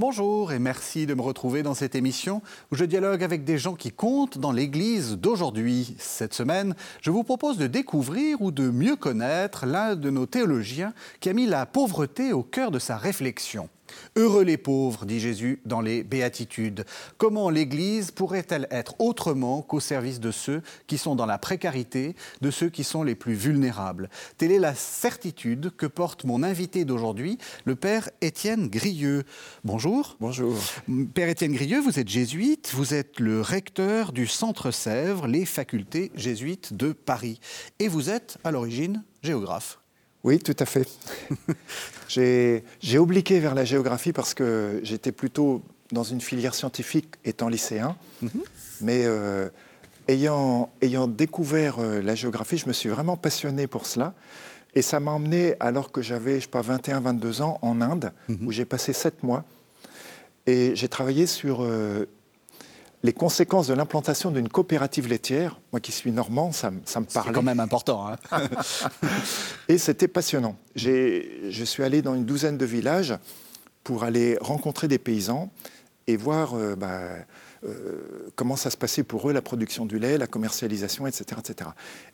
Bonjour et merci de me retrouver dans cette émission où je dialogue avec des gens qui comptent dans l'Église d'aujourd'hui. Cette semaine, je vous propose de découvrir ou de mieux connaître l'un de nos théologiens qui a mis la pauvreté au cœur de sa réflexion. Heureux les pauvres, dit Jésus dans les Béatitudes. Comment l'Église pourrait-elle être autrement qu'au service de ceux qui sont dans la précarité, de ceux qui sont les plus vulnérables? Telle est la certitude que porte mon invité d'aujourd'hui, le Père Étienne Grieux. Bonjour. Bonjour. Père Étienne Grieux, vous êtes jésuite, vous êtes le recteur du Centre Sèvres, les facultés jésuites de Paris. Et vous êtes, à l'origine, géographe. Oui, tout à fait. j'ai obliqué vers la géographie parce que j'étais plutôt dans une filière scientifique étant lycéen. Mhm. Mais euh, ayant, ayant, découvert euh, la géographie, je me suis vraiment passionné pour cela. Et ça m'a emmené, alors que j'avais, je sais pas, 21, 22 ans, en Inde, mhm. où j'ai passé 7 mois. Et j'ai travaillé sur euh, les conséquences de l'implantation d'une coopérative laitière. Moi qui suis normand, ça, ça me parle. C'est quand même important. Hein. et c'était passionnant. Je suis allé dans une douzaine de villages pour aller rencontrer des paysans et voir euh, bah, euh, comment ça se passait pour eux, la production du lait, la commercialisation, etc. etc.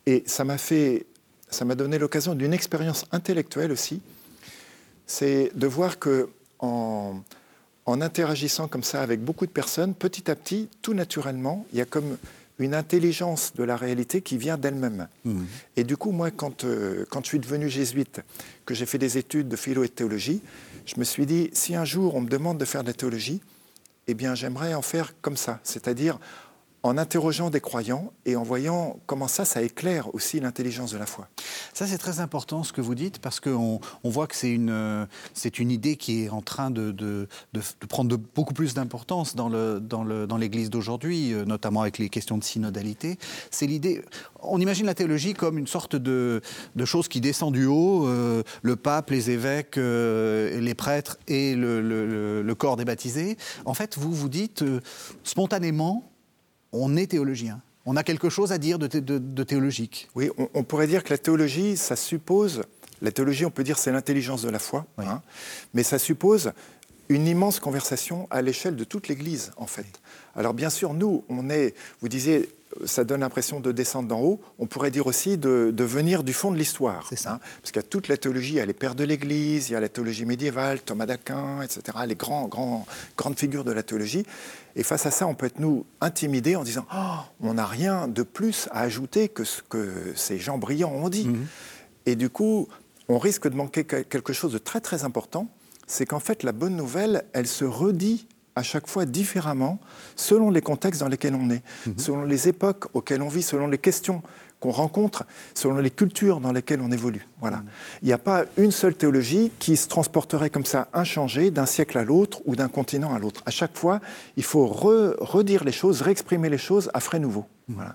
Et ça m'a fait, ça m'a donné l'occasion d'une expérience intellectuelle aussi. C'est de voir que en, en interagissant comme ça avec beaucoup de personnes, petit à petit, tout naturellement, il y a comme une intelligence de la réalité qui vient d'elle-même. Mmh. Et du coup, moi, quand, euh, quand je suis devenu jésuite, que j'ai fait des études de philo et de théologie, je me suis dit, si un jour on me demande de faire de la théologie, eh bien, j'aimerais en faire comme ça, c'est-à-dire en interrogeant des croyants et en voyant comment ça, ça éclaire aussi l'intelligence de la foi. Ça, c'est très important ce que vous dites, parce qu'on on voit que c'est une, c'est une idée qui est en train de, de, prendre beaucoup plus d'importance dans, le, dans, le, dans l'Église d'aujourd'hui, euh, notamment avec les questions de synodalité. C'est l'idée, on imagine la théologie comme une sorte de, de chose qui descend du haut, euh, le pape, les évêques, euh, les prêtres et le, le, corps des baptisés. En fait, vous vous dites spontanément, on est théologien. On a quelque chose à dire de, théologique. Oui, on, pourrait dire que la théologie, ça suppose, la théologie, on peut dire c'est l'intelligence de la foi, hein, mais ça suppose une immense conversation à l'échelle de toute l'Église, en fait. Alors bien sûr, nous, on est, vous disiez, ça donne l'impression de descendre d'en haut. On pourrait dire aussi de, venir du fond de l'histoire. C'est ça. Hein, parce qu'il y a toute la théologie, il y a les pères de l'Église, il y a la théologie médiévale, Thomas d'Aquin, etc., les grands, grands, grandes figures de la théologie. Et face à ça, on peut être, nous, intimidés en disant oh, on n'a rien de plus à ajouter que ce que ces gens brillants ont dit. Mhm. Et du coup, on risque de manquer quelque chose de très, très important. C'est qu'en fait, la bonne nouvelle, elle se redit à chaque fois différemment selon les contextes dans lesquels on est, mhm. selon les époques auxquelles on vit, selon les questions qu'on rencontre, selon les cultures dans lesquelles on évolue. Voilà. Il n'y a pas une seule théologie qui se transporterait comme ça inchangée d'un siècle à l'autre ou d'un continent à l'autre. À chaque fois, il faut redire les choses, réexprimer les choses à frais nouveaux. Voilà.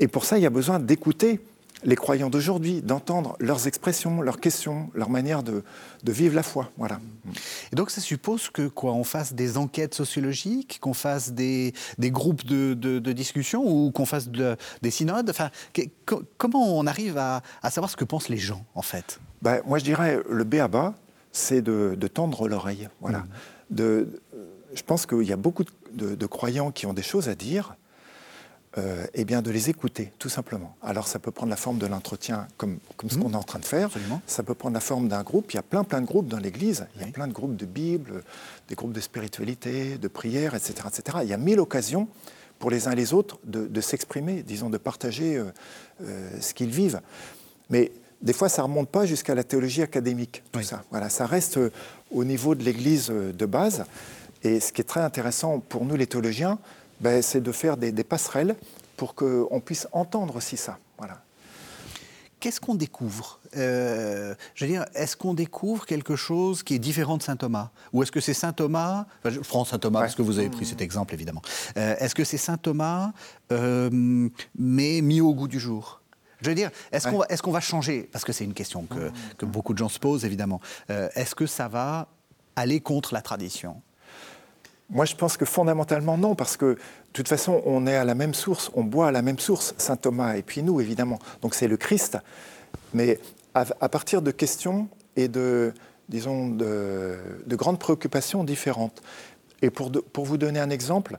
Et pour ça, il y a besoin d'écouter les croyants d'aujourd'hui, d'entendre leurs expressions, leurs questions, leur manière de, vivre la foi. Voilà. Et donc ça suppose que quoi, on fasse des enquêtes sociologiques, qu'on fasse des, groupes de, discussion ou qu'on fasse des synodes? Enfin, comment on arrive à, savoir ce que pensent les gens en fait? Ben, Moi je dirais le B à bas, c'est de, tendre l'oreille. Voilà. Mmh. Je pense qu'il y a beaucoup de croyants qui ont des choses à dire euh, eh bien, de les écouter, tout simplement. Alors, ça peut prendre la forme de l'entretien, comme, comme ce mmh. qu'on est en train de faire. Ça peut prendre la forme d'un groupe. Il y a plein, plein de groupes dans l'Église. Il y a plein de groupes de Bible, des groupes de spiritualité, de prière, etc., etc. Il y a mille occasions pour les uns et les autres de, s'exprimer, disons, de partager euh, euh, ce qu'ils vivent. Mais des fois, ça ne remonte pas jusqu'à la théologie académique, tout ça. Voilà, ça reste au niveau de l'Église de base. Et ce qui est très intéressant pour nous, les théologiens, ben, c'est de faire des, passerelles pour qu'on puisse entendre aussi ça. Voilà. Qu'est-ce qu'on découvre euh, Je veux dire, est-ce qu'on découvre quelque chose qui est différent de saint Thomas Ou est-ce que c'est saint Thomas prends saint Thomas parce que vous avez pris cet exemple évidemment. Euh, est-ce que c'est saint Thomas, euh, mais mis au goût du jour? Je veux dire, est-ce qu'on va, est va, changer? Parce que c'est une question que, que, beaucoup de gens se posent, évidemment. est-ce que ça va aller contre la tradition? Moi, je pense que fondamentalement, non, parce que de toute façon, on est à la même source, on boit à la même source, saint Thomas et puis nous, évidemment. Donc c'est le Christ. Mais à, partir de questions et de, disons, de, grandes préoccupations différentes. Et pour, pour vous donner un exemple,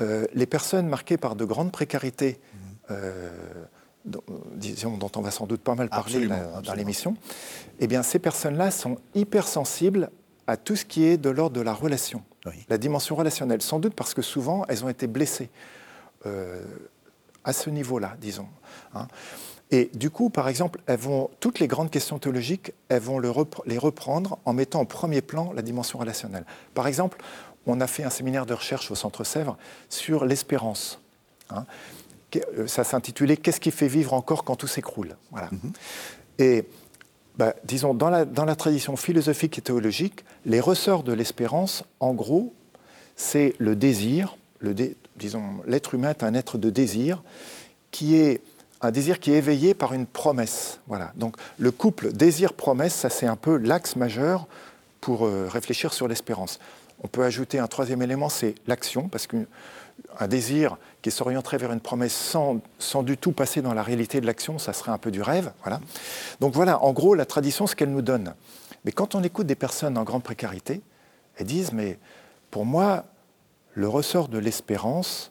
euh, les personnes marquées par de grandes précarités, euh, dont, disons, dont on va sans doute pas mal parler dans l'émission, eh bien, ces personnes-là sont hypersensibles à tout ce qui est de l'ordre de la relation, la dimension relationnelle, sans doute parce que souvent elles ont été blessées euh, à ce niveau-là, disons. Hein. Et du coup, par exemple, elles vont, toutes les grandes questions théologiques, elles vont les reprendre en mettant en premier plan la dimension relationnelle. Par exemple, on a fait un séminaire de recherche au Centre Sèvres sur l'espérance. Hein. Euh, ça s'intitulait Qu'est-ce qui fait vivre encore quand tout s'écroule? Voilà. Mm-hmm. Et bah, disons, dans la, dans la, tradition philosophique et théologique, les ressorts de l'espérance, en gros, c'est le désir, le disons, l'être humain est un être de désir, qui est un désir qui est éveillé par une promesse. Voilà. Donc le couple désir-promesse, ça c'est un peu l'axe majeur pour euh, réfléchir sur l'espérance. On peut ajouter un troisième élément, c'est l'action, parce qu'un désir qui s'orienterait vers une promesse sans, sans, du tout passer dans la réalité de l'action, ça serait un peu du rêve. Voilà. Donc voilà, en gros, la tradition, ce qu'elle nous donne. Mais quand on écoute des personnes en grande précarité, elles disent, mais pour moi, le ressort de l'espérance,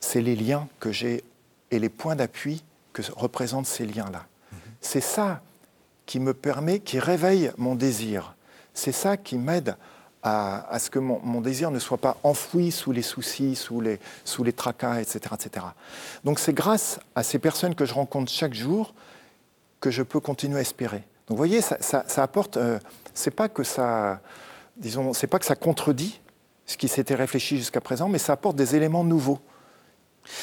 c'est les liens que j'ai et les points d'appui que représentent ces liens-là. Mhm. C'est ça qui me permet, qui réveille mon désir. C'est ça qui m'aide à, ce que mon, désir ne soit pas enfoui sous les soucis, sous les, sous les tracas, etc. etc. Donc c'est grâce à ces personnes que je rencontre chaque jour que je peux continuer à espérer. Donc vous voyez, ça, apporte, euh, c'est pas que ça, disons, c'est pas que ça contredit ce qui s'était réfléchi jusqu'à présent, mais ça apporte des éléments nouveaux.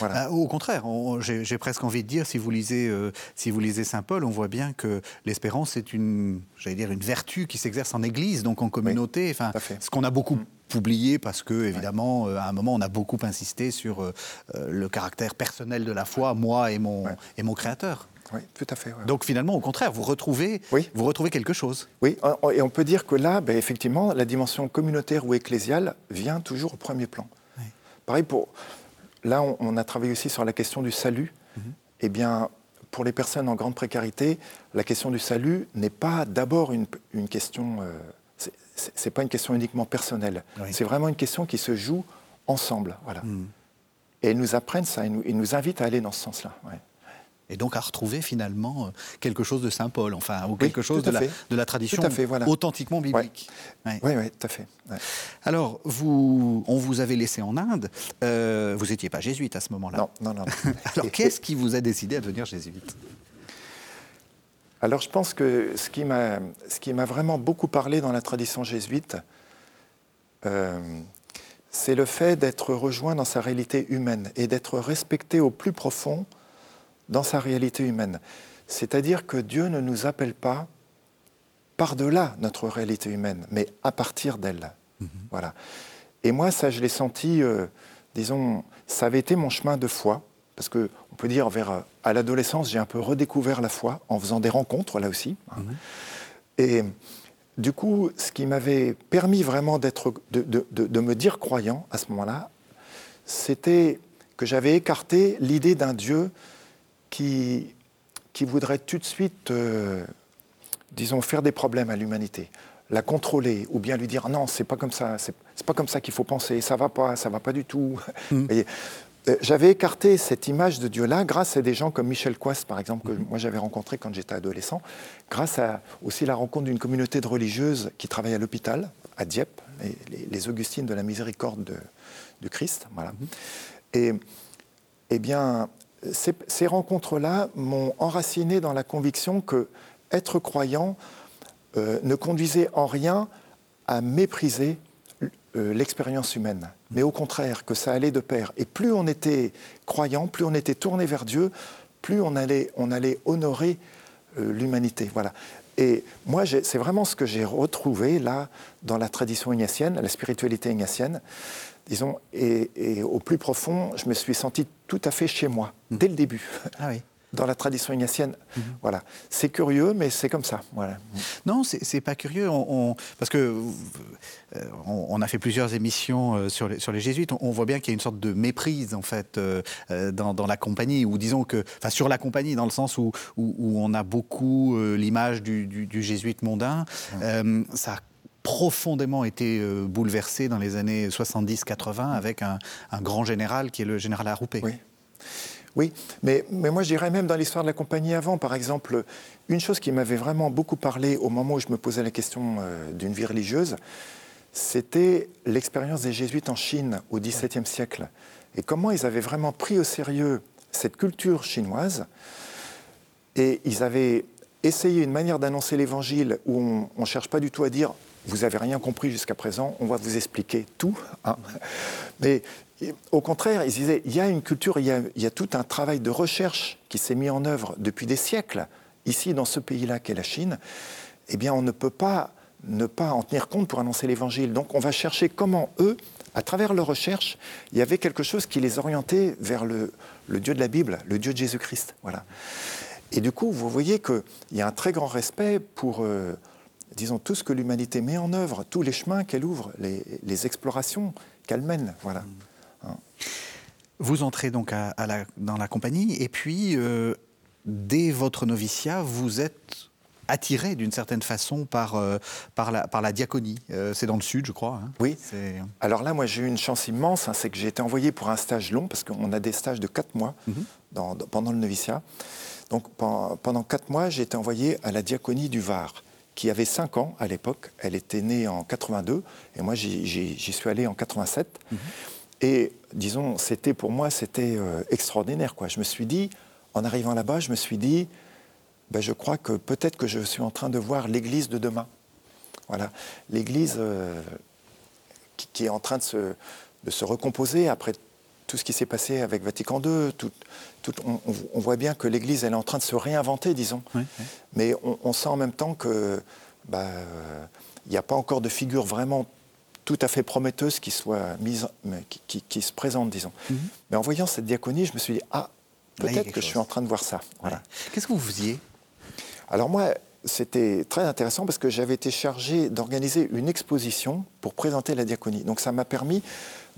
Euh, au contraire, j'ai presque envie de dire, si vous lisez, euh, si vous lisez Saint Paul, on voit bien que l'espérance est une, j'allais dire, une vertu qui s'exerce en Église, donc en communauté. enfin, ce qu'on a beaucoup mm. oublié parce que, évidemment, euh, à un moment, on a beaucoup insisté sur le caractère personnel de la foi, moi et mon, et mon Créateur. Oui, tout à fait. Donc finalement, au contraire, vous retrouvez, vous retrouvez quelque chose. Oui, et on peut dire que là, ben, effectivement, la dimension communautaire ou ecclésiale vient toujours au premier plan. Pareil pour là, on, a travaillé aussi sur la question du salut. Mhm. Eh bien, pour les personnes en grande précarité, la question du salut n'est pas d'abord une, question. Euh, c'est pas une question uniquement personnelle. C'est vraiment une question qui se joue ensemble. Voilà. Mhm. Et ils nous apprennent ça, ils nous, ils nous invitent à aller dans ce sens-là et donc à retrouver finalement euh, quelque chose de Saint Paul, enfin, ou quelque chose de la, de la, tradition authentiquement biblique. Oui, oui, tout à fait. Alors, vous, on vous avait laissé en Inde, euh, vous n'étiez pas jésuite à ce moment-là. Non, non, non. Alors, qu'est-ce qui vous a décidé à devenir jésuite? Alors je pense que ce qui m'a vraiment beaucoup parlé dans la tradition jésuite, euh, c'est le fait d'être rejoint dans sa réalité humaine et d'être respecté au plus profond dans sa réalité humaine. C'est-à-dire que Dieu ne nous appelle pas par-delà notre réalité humaine, mais à partir d'elle. Mhm. Voilà. Et moi, ça, je l'ai senti, euh, disons, ça avait été mon chemin de foi, parce que on peut dire vers euh, à l'adolescence, j'ai un peu redécouvert la foi en faisant des rencontres là aussi. Hein. Mhm. Et du coup, ce qui m'avait permis vraiment d'être, de, de, me dire croyant à ce moment-là, c'était que j'avais écarté l'idée d'un Dieu qui, qui voudrait tout de suite, euh, disons, faire des problèmes à l'humanité, la contrôler, ou bien lui dire non, c'est pas comme ça, c'est pas comme ça qu'il faut penser, ça va pas, ça va pas du tout. Mm. Euh, j'avais écarté cette image de Dieu-là grâce à des gens comme Michel Quast, par exemple, que mm. moi j'avais rencontré quand j'étais adolescent, grâce à aussi la rencontre d'une communauté de religieuses qui travaillent à l'hôpital, à Dieppe, les, Augustines de la Miséricorde de, Christ. Voilà. Mm. Et, eh bien, ces, rencontres-là m'ont enraciné dans la conviction que être croyant euh, ne conduisait en rien à mépriser euh, l'expérience humaine, mais au contraire que ça allait de pair. Et plus on était croyant, plus on était tourné vers Dieu, plus on allait, on allait honorer euh, l'humanité. Voilà. Et moi, c'est vraiment ce que j'ai retrouvé là dans la tradition ignatienne, la spiritualité ignatienne disons, et, au plus profond, je me suis senti tout à fait chez moi, hmm. dès le début. Ah oui. dans la tradition ignatienne. Mhm. Voilà. C'est curieux, mais c'est comme ça. Voilà. Non, c'est pas curieux. On, parce que euh, on, a fait plusieurs émissions euh, sur les, sur les jésuites. On, voit bien qu'il y a une sorte de méprise, en fait, euh, dans, la compagnie, ou disons que. Enfin, sur la compagnie, dans le sens où, où, on a beaucoup l'image du, du, jésuite mondain. ça a profondément été bouleversé dans les années 70-80 avec un, un, grand général qui est le général Aroupé. Oui. Oui, mais, mais moi je dirais même dans l'histoire de la compagnie avant, par exemple, une chose qui m'avait vraiment beaucoup parlé au moment où je me posais la question euh, d'une vie religieuse, c'était l'expérience des jésuites en Chine au XVIIe siècle. Et comment ils avaient vraiment pris au sérieux cette culture chinoise. Et ils avaient essayé une manière d'annoncer l'évangile où on ne cherche pas du tout à dire vous n'avez rien compris jusqu'à présent, on va vous expliquer tout. Hein. Mais au contraire, ils disaient, il y a une culture, il y a, tout un travail de recherche qui s'est mis en œuvre depuis des siècles, ici dans ce pays-là qu'est la Chine. Eh bien, on ne peut pas ne pas en tenir compte pour annoncer l'Évangile. Donc, on va chercher comment eux, à travers leur recherche, il y avait quelque chose qui les orientait vers le, Dieu de la Bible, le Dieu de Jésus-Christ. Voilà. Et du coup, vous voyez qu'il y a un très grand respect pour, euh, disons, tout ce que l'humanité met en œuvre, tous les chemins qu'elle ouvre, les, explorations qu'elle mène. Voilà. Vous entrez donc dans la compagnie et puis, euh, dès votre noviciat, vous êtes attiré d'une certaine façon par, euh, par, la, par la diaconie. Euh, c'est dans le sud, je crois. Hein. Oui. Alors là, moi, j'ai eu une chance immense, hein, c'est que j'ai été envoyé pour un stage long, parce qu'on a des stages de 4 mois mhm. pendant le noviciat. Donc pendant 4 mois, j'ai été envoyé à la diaconie du Var, qui avait 5 ans à l'époque. Elle était née en 82, et moi, j'y suis allé en 87. Et disons, c'était pour moi, c'était euh, extraordinaire. Quoi. Je me suis dit, en arrivant là-bas, je me suis dit, ben, je crois que peut-être que je suis en train de voir l'Église de demain. Voilà, l'Église euh, qui, est en train de se, de se, recomposer après tout ce qui s'est passé avec Vatican II. Tout, tout, on, voit bien que l'Église, elle est en train de se réinventer, disons. Mais on, sent en même temps que ben, il n'y a pas encore de figure vraiment tout à fait prometteuse qui soit mise, qui, qui, se présente, disons. Mhm. Mais en voyant cette diaconie, je me suis dit ah peut-être que je suis en train de voir ça. Voilà. Qu'est-ce que vous faisiez? Alors moi, c'était très intéressant parce que j'avais été chargé d'organiser une exposition pour présenter la diaconie. Donc ça m'a permis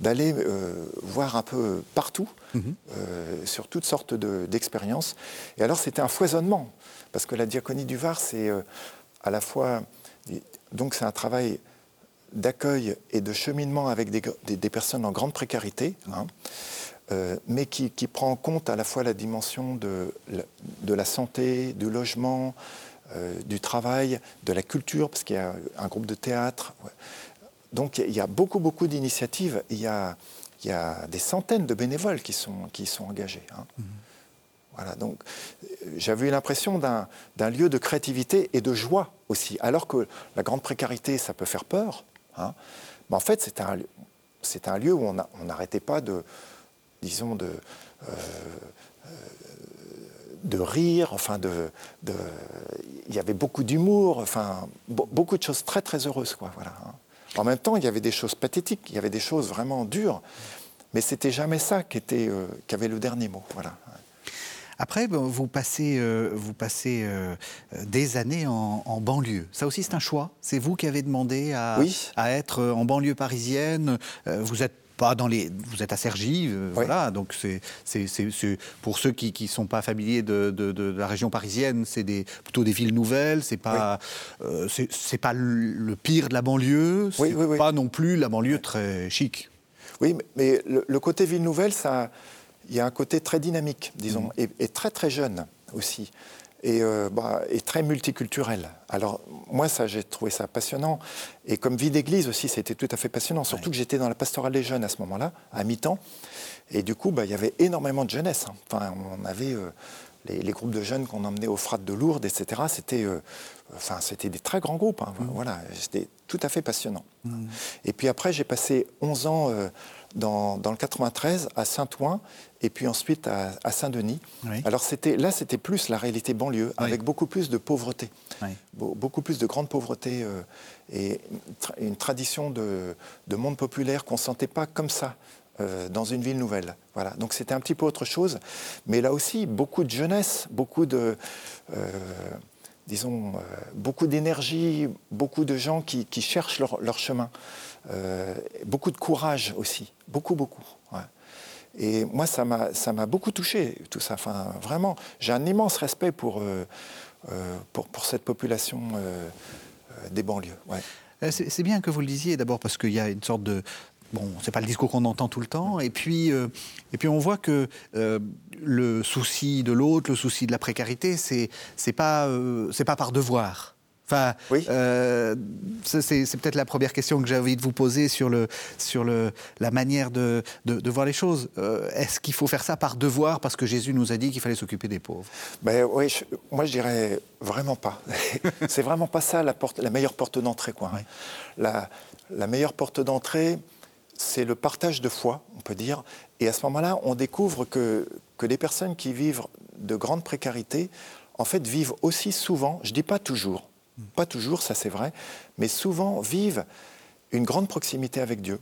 d'aller euh, voir un peu partout, mhm. euh, sur toutes sortes d'expériences. Et alors c'était un foisonnement, parce que la diaconie du Var, c'est euh, à la fois... Donc c'est un travail d'accueil et de cheminement avec des, personnes en grande précarité, hein, mais qui, prend en compte à la fois la dimension de, de la santé, du logement, du travail, de la culture, parce qu'il y a un groupe de théâtre. Donc il y a beaucoup, beaucoup d'initiatives. Il, y a, il y a des centaines de bénévoles qui sont, qui sont engagés. Hein. Mmh. Voilà, donc j'avais eu l'impression d'un lieu de créativité et de joie aussi. Alors que la grande précarité, ça peut faire peur, Hein. Mais en fait, c'était un, un, lieu où on n'arrêtait pas de, disons, de, euh, de rire, enfin, de, de, il y avait beaucoup d'humour, enfin, beaucoup de choses très, très heureuses, quoi, voilà. Hein. En même temps, il y avait des choses pathétiques, il y avait des choses vraiment dures, mais c'était jamais ça qui, était, euh, qui avait le dernier mot, voilà. Après, vous passez, euh, vous passez euh, des années en, banlieue. Ça aussi, c'est un choix. C'est vous qui avez demandé à, à être en banlieue parisienne. Vous êtes pas dans les, vous êtes à Cergy, voilà. Donc c'est, c'est, pour ceux qui ne sont pas familiers de, de, la région parisienne, c'est des, plutôt des villes nouvelles. C'est pas, c'est, pas le pire de la banlieue. C'est pas non plus la banlieue très chic. Oui, mais le, le côté ville nouvelle, ça il y a un côté très dynamique, disons, mm. et, très très jeune aussi, et, euh, bah, et, très multiculturel. Alors moi, ça, j'ai trouvé ça passionnant, et comme vie d'église aussi, c'était tout à fait passionnant, surtout que j'étais dans la pastorale des jeunes à ce moment-là, à mi-temps, et du coup, bah, il y avait énormément de jeunesse. Hein. Enfin, on avait euh, les, groupes de jeunes qu'on emmenait aux frates de Lourdes, etc. C'était, euh, enfin, c'était des très grands groupes. Hein. Mm. Voilà, c'était tout à fait passionnant. Mm. Et puis après, j'ai passé 11 ans dans, le 93 à Saint-Ouen et puis ensuite à, Saint-Denis. Alors c'était, là, c'était plus la réalité banlieue, avec beaucoup plus de pauvreté, beaucoup plus de grande pauvreté euh, et une tradition de, monde populaire qu'on ne sentait pas comme ça euh, dans une ville nouvelle. Voilà. Donc c'était un petit peu autre chose, mais là aussi beaucoup de jeunesse, beaucoup de, euh, disons, euh, beaucoup d'énergie, beaucoup de gens qui, cherchent leur, chemin, beaucoup de courage aussi, beaucoup beaucoup. Et moi ça m'a beaucoup touché tout ça. Enfin vraiment, j'ai un immense respect pour pour, pour cette population des banlieues. Ouais. C'est bien que vous le disiez d'abord parce qu'il y a une sorte de bon, c'est pas le discours qu'on entend tout le temps, et puis euh, et puis on voit que euh, le souci de l'autre, le souci de la précarité, c'est c'est pas euh, c'est pas par devoir. Enfin, Oui. c'est peut-être la première question que j'ai envie de vous poser sur le sur le la manière de de, de voir les choses. Est-ce qu'il faut faire ça par devoir parce que Jésus nous a dit qu'il fallait s'occuper des pauvres? Ben, oui, je- moi je dirais vraiment pas. c'est vraiment pas ça la, porte, la meilleure porte d'entrée. Quoi. Oui. la, la meilleure porte d'entrée, c'est le partage de foi, on peut dire. Et à ce moment-là, on découvre que, que les personnes qui vivent de grande précarité, en fait, vivent aussi souvent, je dis pas toujours, pas toujours, ça c'est vrai, mais souvent vivent une grande proximité avec Dieu.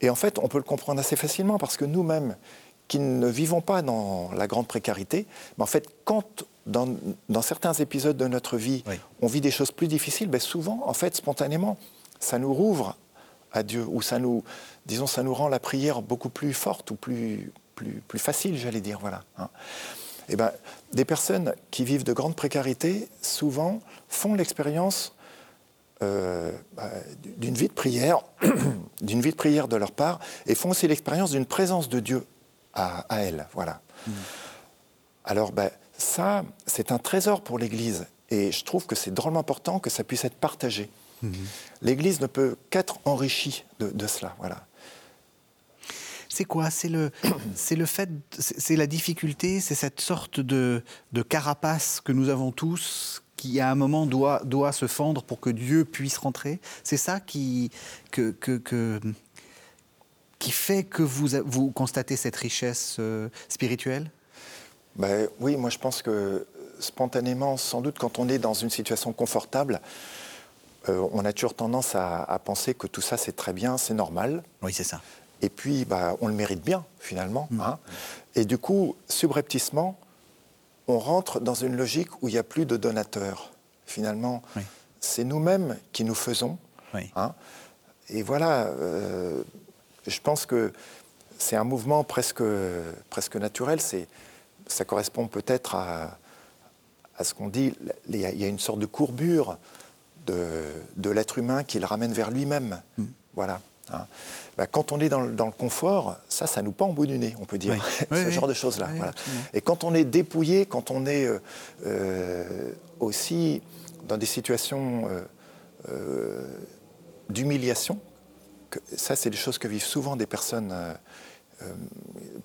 Et en fait, on peut le comprendre assez facilement parce que nous-mêmes, qui ne vivons pas dans la grande précarité, mais en fait, quand dans, dans certains épisodes de notre vie, Oui. on vit des choses plus difficiles, ben souvent, en fait, spontanément, ça nous rouvre à Dieu, ou ça nous, disons, ça nous rend la prière beaucoup plus forte ou plus, plus, plus facile, j'allais dire, voilà. hein. Eh ben, des personnes qui vivent de grande précarité, souvent, font l'expérience euh, bah, d'une vie de prière, d'une vie de prière de leur part, et font aussi l'expérience d'une présence de Dieu à, à elles. Voilà. Alors, ben, ça, c'est un trésor pour l'Église, et je trouve que c'est drôlement important que ça puisse être partagé. L'Église ne peut qu'être enrichie de, de cela. Voilà. C'est quoi? C'est le, c'est le fait, c'est la difficulté, c'est cette sorte de, de carapace que nous avons tous qui à un moment doit, doit se fendre pour que Dieu puisse rentrer? C'est ça qui, que, que, que- qui fait que vous, vous constatez cette richesse euh, spirituelle? Ben, oui, moi je pense que spontanément, sans doute quand on est dans une situation confortable, euh, on a toujours tendance à, à penser que tout ça c'est très bien, c'est normal. Oui, c'est ça. Et puis, bah, on le mérite bien, finalement. hein. Et du coup, subrepticement, on rentre dans une logique où il n'y a plus de donateurs. Finalement, Oui. c'est nous-mêmes qui nous faisons. Oui. hein. Et voilà, euh, je pense que c'est un mouvement presque, presque naturel. Ça correspond peut-être à, à ce qu'on dit. Il y a une sorte de courbure de, de l'être humain qui le ramène vers lui-même. Mm. Voilà. hein. Ben, quand on est dans le, dans le confort, ça, ça nous pend au bout du nez, on peut dire. Oui. Ce Oui, oui. genre de choses-là. Voilà. Et quand on est dépouillé, quand on est euh, euh, aussi dans des situations euh, d'humiliation, ça, c'est des choses que vivent souvent des personnes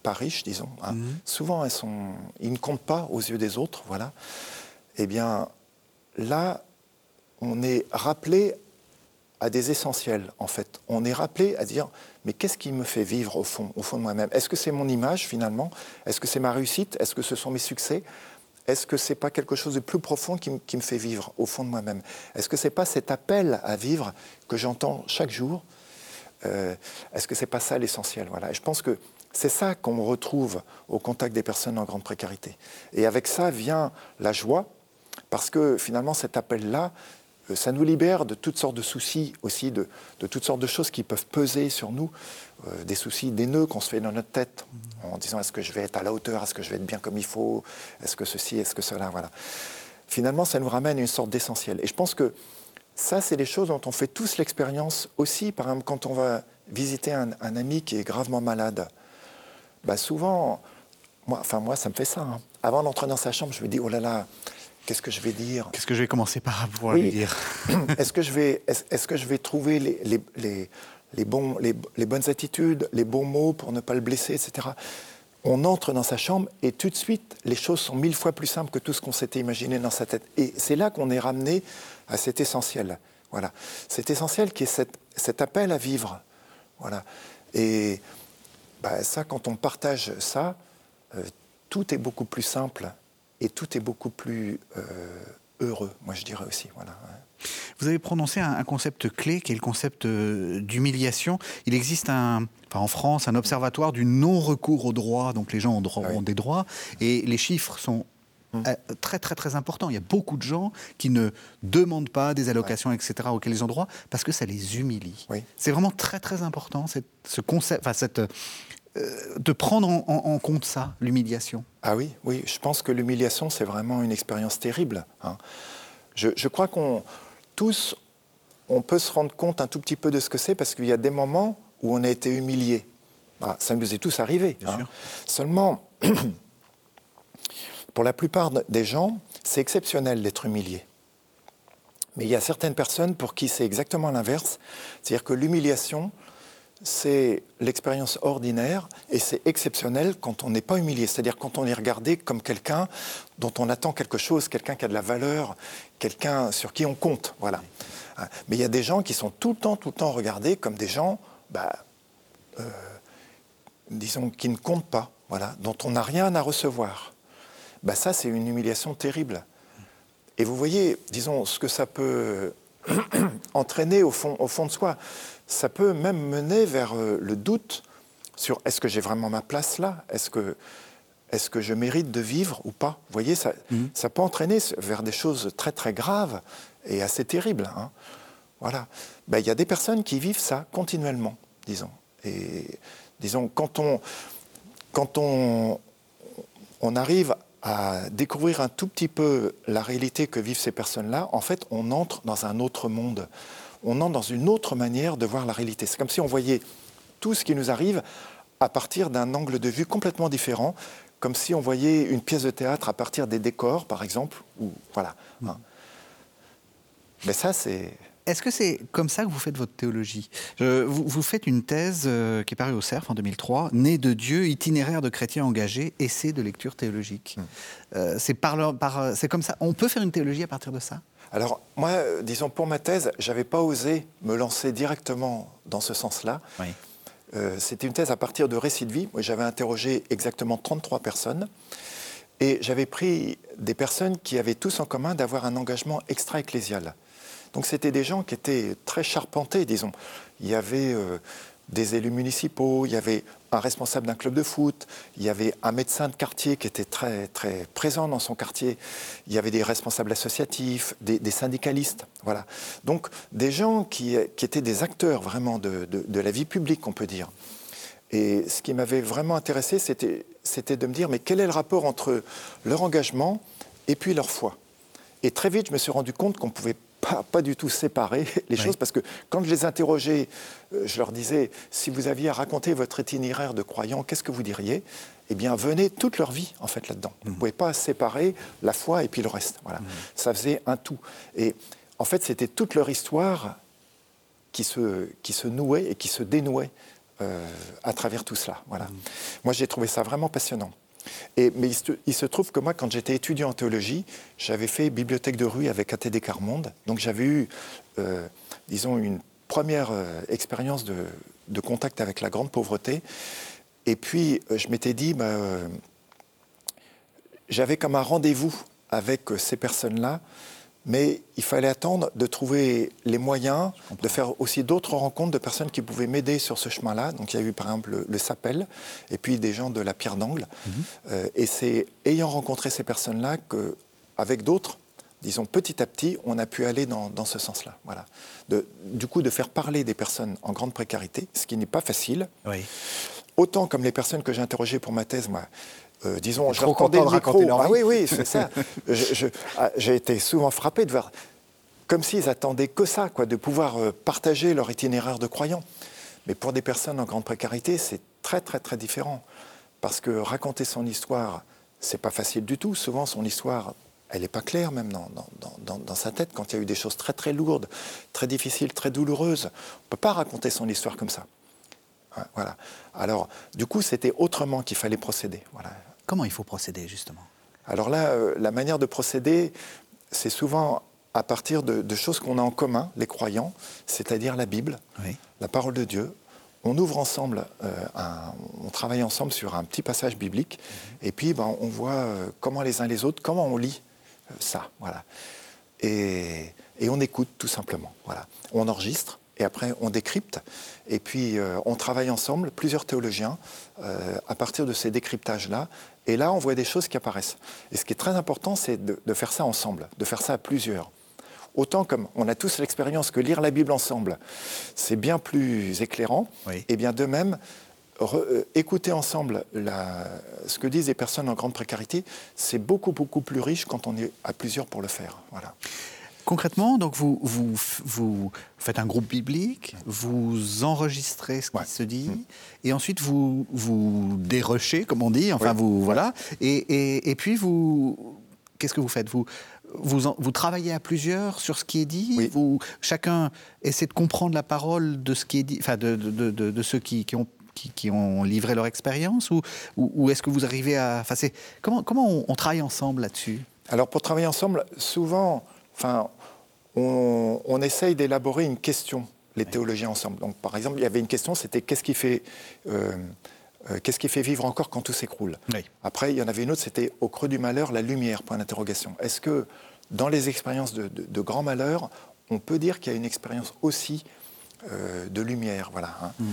pas riches, disons. hein. Mhm. Souvent, elles sont, ils ne comptent pas aux yeux des autres, voilà. Eh bien, là, on est rappelé à des essentiels, en fait. On est rappelé à dire, mais qu'est-ce qui me fait vivre au fond, au fond de moi-même? Est-ce que c'est mon image, finalement? Est-ce que c'est ma réussite? Est-ce que ce sont mes succès? Est-ce que c'est pas quelque chose de plus profond qui, me- fait vivre au fond de moi-même? Est-ce que c'est pas cet appel à vivre que j'entends chaque jour? Euh, Est-ce que c'est pas ça l'essentiel? Voilà. Je pense que c'est ça qu'on retrouve au contact des personnes en grande précarité. Et avec ça vient la joie, parce que finalement cet appel-là, ça nous libère de toutes sortes de soucis aussi, de, toutes sortes de choses qui peuvent peser sur nous, euh, des soucis, des nœuds qu'on se fait dans notre tête, en disant est-ce que je vais être à la hauteur, est-ce que je vais être bien comme il faut, est-ce que ceci, est-ce que cela, voilà. Finalement, ça nous ramène à une sorte d'essentiel. Et je pense que ça, c'est des choses dont on fait tous l'expérience aussi, par exemple, quand on va visiter un, un ami qui est gravement malade. Bah souvent, moi, enfin moi, ça me fait ça. hein. Avant d'entrer dans sa chambre, je me dis, oh là là, qu'est-ce que je vais dire? Qu'est-ce que je vais commencer par pouvoir Oui. lui dire? Est-ce que je vais, est-ce, est-ce que je vais trouver les, les, les, les bons, les, les bonnes attitudes, les bons mots pour ne pas le blesser, etc. On entre dans sa chambre et tout de suite, les choses sont mille fois plus simples que tout ce qu'on s'était imaginé dans sa tête. Et c'est là qu'on est ramené à cet essentiel. Voilà. Cet essentiel qui est cet, cet appel à vivre. Voilà. Et bah, ça, quand on partage ça, euh, tout est beaucoup plus simple et tout est beaucoup plus euh, heureux, moi je dirais aussi. Voilà. vous avez prononcé un, concept clé qui est le concept euh, d'humiliation. Il existe un, en France un observatoire du non-recours aux droits, donc les gens ont, droit, ah des droits, et les chiffres sont hum. euh, très très très importants. Il y a beaucoup de gens qui ne demandent pas des allocations, etc., auxquelles ils ont droit, parce que ça les humilie. C'est vraiment très très important, cette, ce concept, enfin, cette, de prendre en, compte ça, l'humiliation Ah oui, oui, je pense que l'humiliation, c'est vraiment une expérience terrible. Hein. Je, crois qu'on tous, on peut se rendre compte un tout petit peu de ce que c'est, parce qu'il y a des moments où on a été humilié. Ah, ça nous est tous arrivé. Hein. Seulement, pour la plupart des gens, c'est exceptionnel d'être humilié. Mais il y a certaines personnes pour qui c'est exactement l'inverse. C'est-à-dire que l'humiliation, c'est l'expérience ordinaire et c'est exceptionnel quand on n'est pas humilié, c'est-à-dire quand on est regardé comme quelqu'un dont on attend quelque chose, quelqu'un qui a de la valeur, quelqu'un sur qui on compte. Voilà. Mais il y a des gens qui sont tout le temps, tout le temps regardés comme des gens, bah, euh, disons, qui ne comptent pas, voilà, dont on n'a rien à recevoir. Bah, ça, c'est une humiliation terrible. Et vous voyez, disons, ce que ça peut entraîner au fond, au fond de soi ça peut même mener vers euh, le doute sur est-ce que j'ai vraiment ma place là? Est-ce que, est que je mérite de vivre ou pas? Vous voyez, ça, ça peut entraîner vers des choses très très graves et assez terribles. Hein. Voilà. Ben, il y a des personnes qui vivent ça continuellement, disons. Et disons, quand on, quand on, on arrive à découvrir un tout petit peu la réalité que vivent ces personnes-là, en fait, on entre dans un autre monde on entre dans une autre manière de voir la réalité. C'est comme si on voyait tout ce qui nous arrive à partir d'un angle de vue complètement différent, comme si on voyait une pièce de théâtre à partir des décors, par exemple, ou voilà. Hein. Mais ça, c'est. Est-ce que c'est comme ça que vous faites votre théologie? Vous, faites une thèse euh, qui est parue au CERF en 2003, Né de Dieu, itinéraire de chrétiens engagés, essai de lecture théologique. Hmm. Euh, c'est par, par, comme ça. On peut faire une théologie à partir de ça? Alors moi, euh, disons, pour ma thèse, je n'avais pas osé me lancer directement dans ce sens-là. Euh, c'était une thèse à partir de récits de vie. J'avais interrogé exactement 33 personnes. Et j'avais pris des personnes qui avaient tous en commun d'avoir un engagement extra-ecclésial. Donc c'était des gens qui étaient très charpentés, disons. Il y avait euh, des élus municipaux, il y avait un responsable d'un club de foot, il y avait un médecin de quartier qui était très, très présent dans son quartier, il y avait des responsables associatifs, des, syndicalistes. Voilà. Donc des gens qui, étaient des acteurs vraiment de, la vie publique, on peut dire. Et ce qui m'avait vraiment intéressé, c'était de me dire, mais quel est le rapport entre leur engagement et puis leur foi? Et très vite, je me suis rendu compte qu'on pouvait pas, du tout séparer les choses, parce que quand je les interrogeais, euh, je leur disais, si vous aviez à raconter votre itinéraire de croyant, qu'est-ce que vous diriez? Eh bien, venez toute leur vie, en fait, là-dedans. Vous ne mhm. pouvez pas séparer la foi et puis le reste. Voilà. Mhm. Ça faisait un tout. Et en fait, c'était toute leur histoire qui se, qui se nouait et qui se dénouait euh, à travers tout cela. Voilà. Mhm. Moi, j'ai trouvé ça vraiment passionnant mais il se, trouve que moi, quand j'étais étudiant en théologie, j'avais fait bibliothèque de rue avec ATD Carmonde. Donc j'avais eu, euh, disons, une première euh, expérience de, contact avec la grande pauvreté. Et puis, euh, je m'étais dit, bah, j'avais comme un rendez-vous avec ces personnes-là mais il fallait attendre de trouver les moyens de faire aussi d'autres rencontres de personnes qui pouvaient m'aider sur ce chemin-là. Donc il y a eu par exemple le, Sapel et puis des gens de la Pierre d'Angle. Mhm. Euh, et c'est ayant rencontré ces personnes-là qu'avec d'autres, disons petit à petit, on a pu aller dans, ce sens-là. Voilà. du coup, de faire parler des personnes en grande précarité, ce qui n'est pas facile. Autant comme les personnes que j'ai interrogées pour ma thèse, moi, euh, disons, je leur le micro. Ah oui, oui, c'est ça. Ah, j'ai été souvent frappé de voir, comme s'ils attendaient que ça, quoi, de pouvoir euh, partager leur itinéraire de croyants. Mais pour des personnes en grande précarité, c'est très, très, très différent. Parce que raconter son histoire, c'est pas facile du tout. Souvent, son histoire, elle n'est pas claire même dans, dans, dans, sa tête. Quand il y a eu des choses très, très lourdes, très difficiles, très douloureuses, on ne peut pas raconter son histoire comme ça. Voilà. Alors, du coup, c'était autrement qu'il fallait procéder. Voilà. Comment il faut procéder, justement? Alors là, euh, la manière de procéder, c'est souvent à partir de, choses qu'on a en commun, les croyants, c'est-à-dire la Bible, la parole de Dieu. On ouvre ensemble, euh, on travaille ensemble sur un petit passage biblique, mhm. et puis ben, on voit euh, comment les uns les autres, comment on lit ça. Voilà. et, et on écoute tout simplement. Voilà. On enregistre et après on décrypte. Et puis euh, on travaille ensemble, plusieurs théologiens, euh, à partir de ces décryptages-là. Et là, on voit des choses qui apparaissent. Et ce qui est très important, c'est de, de, faire ça ensemble, de faire ça à plusieurs. Autant comme on a tous l'expérience que lire la Bible ensemble, c'est bien plus éclairant, oui. et bien de même, re, euh, écouter ensemble la, ce que disent les personnes en grande précarité, c'est beaucoup, beaucoup plus riche quand on est à plusieurs pour le faire. Voilà. Concrètement, donc vous, vous, vous, faites un groupe biblique, vous enregistrez ce qui ouais. se dit, mmh. et ensuite vous, vous dérochez, comme on dit, enfin oui. vous voilà, et, et, et puis vous, qu'est-ce que vous faites? Vous, vous, en, vous, travaillez à plusieurs sur ce qui est dit? Oui. vous, Chacun essaie de comprendre la parole de ce qui est dit, enfin de, de, de, de ceux qui, qui, ont, qui, qui, ont livré leur expérience? Ou, ou, ou est-ce que vous arrivez à. Enfin, comment, comment on, on, travaille ensemble là-dessus? Alors, pour travailler ensemble, souvent, enfin, on, on essaye d'élaborer une question, les théologiens ensemble. Donc, par exemple, il y avait une question c'était qu'est-ce qui fait. Euh, euh, qu'est-ce qui fait vivre encore quand tout s'écroule? Oui. Après, il y en avait une autre, c'était au creux du malheur, la lumière, point d'interrogation. Est-ce que dans les expériences de, de, de grand malheur, on peut dire qu'il y a une expérience aussi euh, de lumière, voilà. Hein? Mm.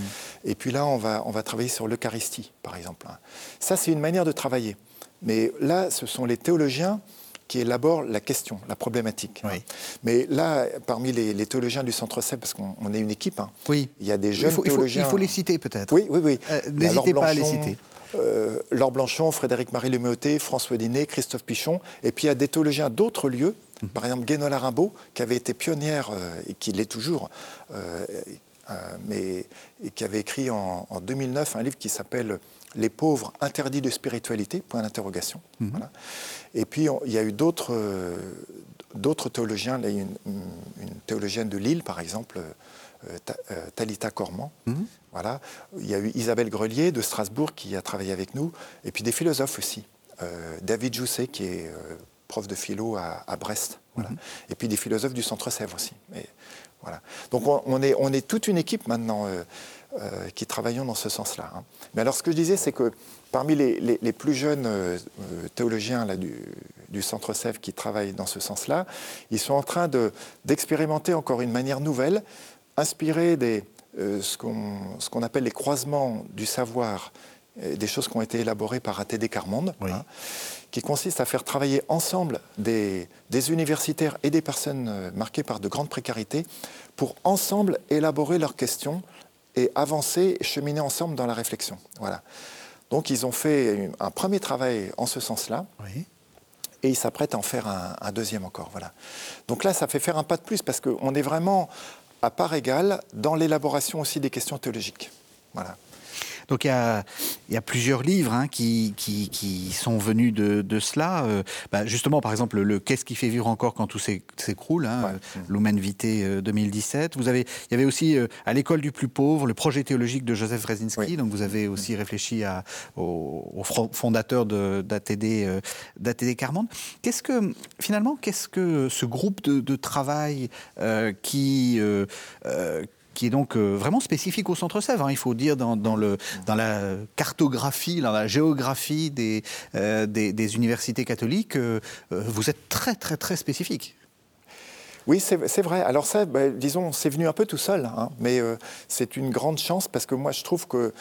Et puis là, on va, on va travailler sur l'Eucharistie, par exemple. Hein. Ça, c'est une manière de travailler. Mais là, ce sont les théologiens qui élabore la question, la problématique. Oui. Mais là, parmi les, les, théologiens du Centre CEP, parce qu'on est une équipe, hein, oui. il y a des jeunes il faut, théologiens... Il faut, il faut les citer peut-être. Oui, oui, oui. Euh, N'hésitez pas à les citer. Euh, Laure Blanchon, Frédéric-Marie Leméoté, François Dinet, Christophe Pichon, et puis il y a des théologiens d'autres lieux, mmh. par exemple Guénola Rimbaud, qui avait été pionnière, euh, et qui l'est toujours, mais et qui avait écrit en, en 2009 un livre qui s'appelle les pauvres interdits de spiritualité, point d'interrogation. Mmh. Voilà. Et puis, il y a eu d'autres, euh, d'autres théologiens, là, une, une, théologienne de Lille, par exemple, euh, euh, Talita Cormand. Mmh. Voilà. Il y a eu Isabelle Grelier de Strasbourg qui a travaillé avec nous, et puis des philosophes aussi. Euh, David Jousset, qui est prof de philo à, à Brest. Voilà. Mmh. Et puis des philosophes du Centre Sèvres aussi. Et, voilà. Donc on, on, est, on est toute une équipe maintenant qui travaillons dans ce sens-là. Hein. Mais alors ce que je disais, c'est que parmi les, les, les plus jeunes euh, théologiens là, du, du, Centre Sèvres qui travaillent dans ce sens-là, ils sont en train d'expérimenter de, encore une manière nouvelle, inspirée des euh, ce qu'on qu appelle les croisements du savoir, des choses qui ont été élaborées par ATD Carmonde, oui. hein, qui consiste à faire travailler ensemble des, des, universitaires et des personnes euh, marquées par de grandes précarités pour ensemble élaborer leurs questions et avancer, cheminer ensemble dans la réflexion. Voilà. Donc ils ont fait un premier travail en ce sens-là. Oui. Et ils s'apprêtent à en faire un, un, deuxième encore. Voilà. Donc là, ça fait faire un pas de plus parce qu'on est vraiment à part égale dans l'élaboration aussi des questions théologiques. Voilà. Donc il y a, il y a plusieurs livres hein, qui, qui, qui, sont venus de, de cela. Euh, bah, justement, par exemple, le Qu'est-ce qui fait vivre encore quand tout s'écroule, hein, ouais. Lumen Vitae euh, 2017. Vous avez, il y avait aussi euh, à l'école du plus pauvre le projet théologique de Joseph Wrezinski. Oui. Donc vous avez aussi réfléchi à, au, au, fondateur d'ATD euh, d'ATD Carmonde. Qu'est-ce que finalement, qu'est-ce que ce groupe de, de travail euh, qui euh, qui est donc euh, vraiment spécifique au centre Sèvres. Hein, il faut dire dans, la cartographie, dans la géographie des, euh, universités catholiques, euh, vous êtes très très très spécifique. Oui, c'est vrai. Alors ça, bah, disons, c'est venu un peu tout seul, hein, mais c'est une grande chance parce que moi, je trouve que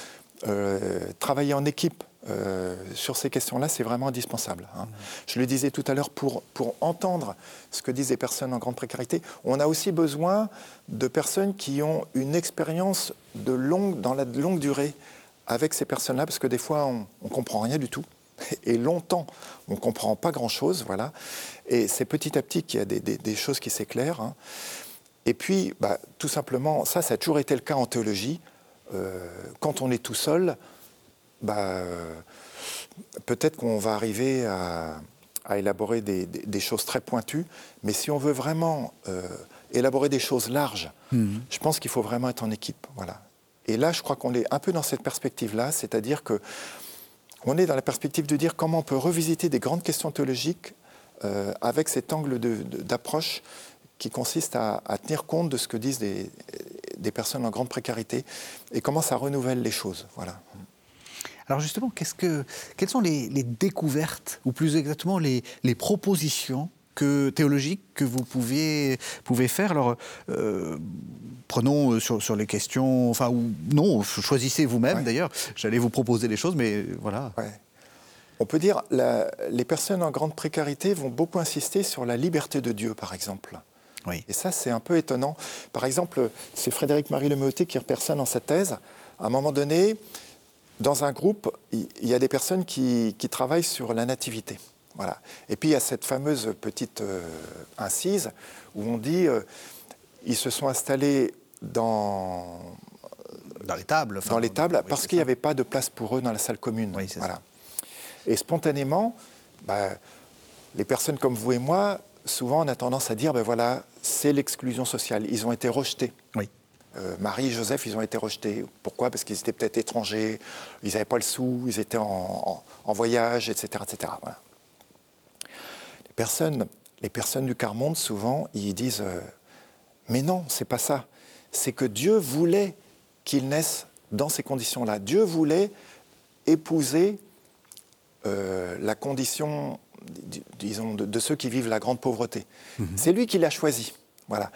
travailler en équipe euh, sur ces questions-là, c'est vraiment indispensable. Hein. Mmh. Je le disais tout à l'heure, pour, pour entendre ce que disent les personnes en grande précarité, on a aussi besoin de personnes qui ont une expérience de longue, dans la longue durée avec ces personnes-là, parce que des fois, on ne comprend rien du tout. Et longtemps, on ne comprend pas grand-chose. Voilà. Et c'est petit à petit qu'il y a des, des, des choses qui s'éclairent. Hein. Et puis, bah, tout simplement, ça, ça a toujours été le cas en théologie. Euh, quand on est tout seul, bah, peut-être qu'on va arriver à, à élaborer des, des, des, choses très pointues, mais si on veut vraiment euh, élaborer des choses larges, mmh. je pense qu'il faut vraiment être en équipe. Voilà. Et là, je crois qu'on est un peu dans cette perspective-là, c'est-à-dire que on est dans la perspective de dire comment on peut revisiter des grandes questions théologiques euh, avec cet angle d'approche qui consiste à, à, tenir compte de ce que disent des, des, personnes en grande précarité et comment ça renouvelle les choses. Voilà. Alors justement, qu que, quelles sont les, les, découvertes, ou plus exactement les, les propositions que, théologiques que vous pouvez, pouvez faire? Alors, euh, prenons sur, sur, les questions, enfin, ou non, choisissez vous-même d'ailleurs. J'allais vous proposer des choses, mais voilà. On peut dire la, les personnes en grande précarité vont beaucoup insister sur la liberté de Dieu, par exemple. Oui. Et ça, c'est un peu étonnant. Par exemple, c'est Frédéric-Marie Lemeauté qui repère ça dans sa thèse. À un moment donné, dans un groupe, il y a des personnes qui, travaillent sur la nativité. Voilà. Et puis il y a cette fameuse petite euh, incise où on dit euh, ils se sont installés dans dans les tables, dans les tables parce qu'il n'y avait pas de place pour eux dans la salle commune. voilà. Et spontanément, bah, les personnes comme vous et moi, souvent on a tendance à dire ben voilà, c'est l'exclusion sociale. Ils ont été rejetés. Oui. Euh, Marie et Joseph, ils ont été rejetés. Pourquoi? Parce qu'ils étaient peut-être étrangers, ils n'avaient pas le sou, ils étaient en, voyage, etc. etc. Les, personnes, les personnes du quart monde, souvent, ils disent euh, Mais non, c'est pas ça. C'est que Dieu voulait qu'ils naissent dans ces conditions-là. Dieu voulait épouser euh, la condition, disons, de, ceux qui vivent la grande pauvreté. Mhm. C'est lui qui l'a choisi. Voilà.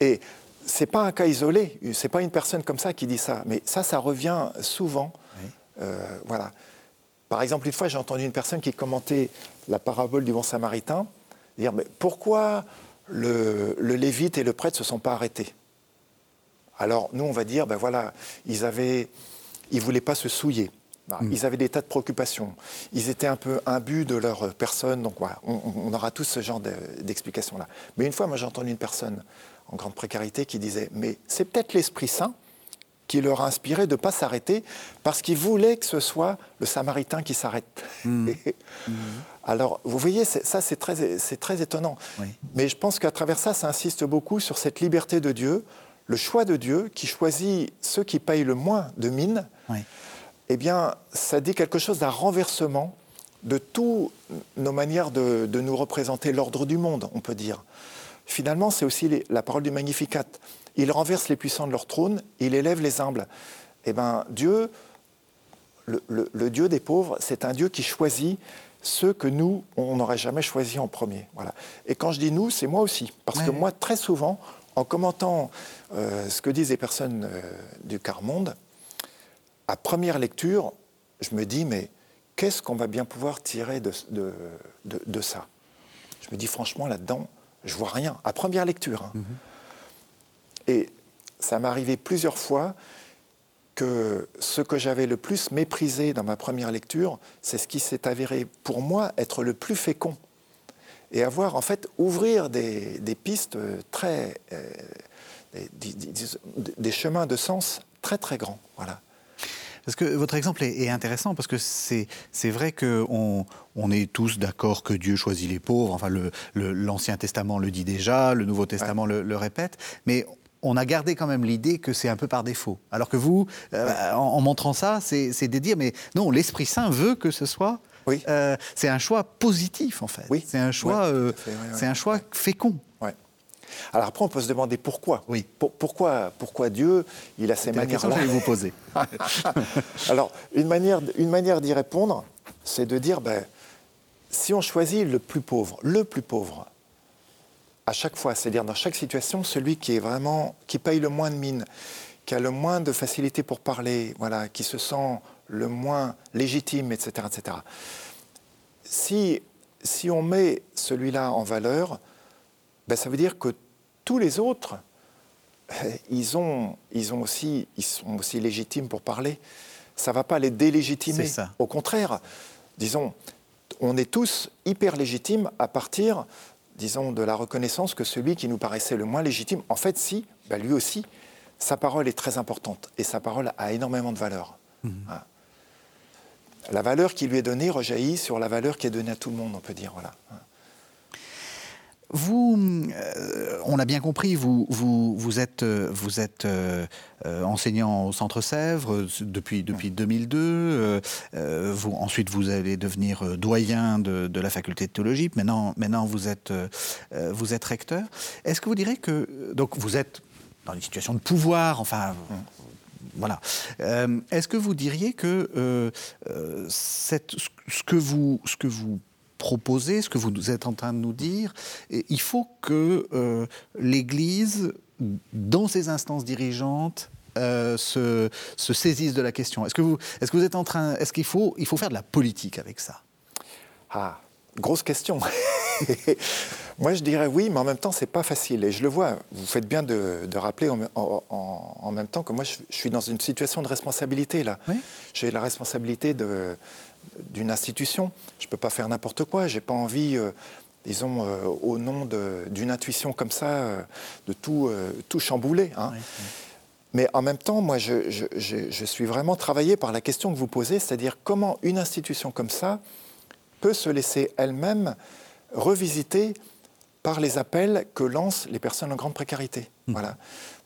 Et c'est pas un cas isolé, c'est pas une personne comme ça qui dit ça, mais ça, ça revient souvent. Euh, voilà. Par exemple, une fois, j'ai entendu une personne qui commentait la parabole du bon samaritain dire mais pourquoi le, lévite et le prêtre se sont pas arrêtés? Alors nous, on va dire ben voilà, ils avaient, ils voulaient pas se souiller. Mm. Ils avaient des tas de préoccupations. Ils étaient un peu imbus de leur personne. Donc voilà, on, aura tous ce genre d'explications-là. Mais une fois, moi, j'ai entendu une personne en grande précarité qui disait Mais c'est peut-être l'Esprit Saint qui leur a inspiré de ne pas s'arrêter parce qu'il voulait que ce soit le Samaritain qui s'arrête. Mm. Mm. Alors, vous voyez, ça, c'est très, très étonnant. Mais je pense qu'à travers ça, ça insiste beaucoup sur cette liberté de Dieu, le choix de Dieu qui choisit ceux qui payent le moins de mine. Eh bien, ça dit quelque chose d'un renversement de toutes nos manières de, de nous représenter l'ordre du monde, on peut dire finalement, c'est aussi la parole du Magnificat. Il renverse les puissants de leur trône, il élève les humbles. Eh bien, Dieu, le, Dieu des pauvres, c'est un Dieu qui choisit ceux que nous, on n'aurait jamais choisi en premier. Voilà. Et quand je dis nous, c'est moi aussi. Parce que moi, très souvent, en commentant euh, ce que disent les personnes euh, du quart monde, à première lecture, je me dis, mais qu'est-ce qu'on va bien pouvoir tirer de, de ça? Je me dis, franchement, là-dedans, je vois rien, à première lecture. Hein. Mhm. Et ça m'est arrivé plusieurs fois que ce que j'avais le plus méprisé dans ma première lecture, c'est ce qui s'est avéré pour moi être le plus fécond. Et avoir, en fait, ouvrir des, pistes très. Euh, des, des, chemins de sens très, très grands. Voilà. Parce que votre exemple est, intéressant, parce que c'est vrai qu'on on est tous d'accord que Dieu choisit les pauvres. Enfin, l'Ancien Testament le dit déjà, le Nouveau Testament le, répète. Mais on a gardé quand même l'idée que c'est un peu par défaut. Alors que vous, euh, en, montrant ça, c'est de dire, mais non, l'Esprit Saint veut que ce soit. Oui. Euh, c'est un choix positif, en fait. Oui. C'est un choix, euh, c'est un choix fécond. Alors après, on peut se demander pourquoi. Oui. pourquoi, pourquoi Dieu, il a ces manières-là vais vous poser. Alors, une manière, une manière d'y répondre, c'est de dire, ben, si on choisit le plus pauvre, le plus pauvre, à chaque fois, c'est-à-dire dans chaque situation, celui qui est vraiment, qui paye le moins de mine, qui a le moins de facilité pour parler, voilà, qui se sent le moins légitime, etc., etc. Si, si on met celui-là en valeur, ben, ça veut dire que tous les autres, ils, ont, ils, ont aussi, ils sont aussi légitimes pour parler. Ça ne va pas les délégitimer. Au contraire, disons, on est tous hyper légitimes à partir, disons, de la reconnaissance que celui qui nous paraissait le moins légitime, en fait, si, ben, lui aussi, sa parole est très importante et sa parole a énormément de valeur. Mhm. Hein. La valeur qui lui est donnée rejaillit sur la valeur qui est donnée à tout le monde, on peut dire. Voilà. Vous, euh, on l'a bien compris, vous, vous, vous êtes, vous êtes euh, euh, enseignant au Centre Sèvres depuis, depuis 2002. vous, ensuite, vous allez devenir doyen de, de, la faculté de théologie. Maintenant, maintenant vous, êtes, vous êtes recteur. Est-ce que vous direz que. Donc, vous êtes dans une situation de pouvoir, enfin. Voilà. Est-ce que vous diriez que cette, ce que vous, ce que vous proposez, ce que vous êtes en train de nous dire. il faut que euh, l'Église, dans ses instances dirigeantes, euh, se, se, saisisse de la question. Est-ce que vous, est-ce que vous êtes en train, est-ce qu'il faut, il faut faire de la politique avec ça? Ah, grosse question. Moi, je dirais oui, mais en même temps, c'est pas facile. Et je le vois. Vous faites bien de, rappeler en, même temps que moi, je, suis dans une situation de responsabilité là. J'ai la responsabilité d'une institution. Je peux pas faire n'importe quoi. J'ai pas envie. Euh, disons, euh, au nom d'une intuition comme ça, euh, de tout, tout chambouler. Hein. Mais en même temps, moi, je, je, suis vraiment travaillé par la question que vous posez, c'est-à-dire comment une institution comme ça peut se laisser elle-même revisiter par les appels que lancent les personnes en grande précarité. Mmh. Voilà.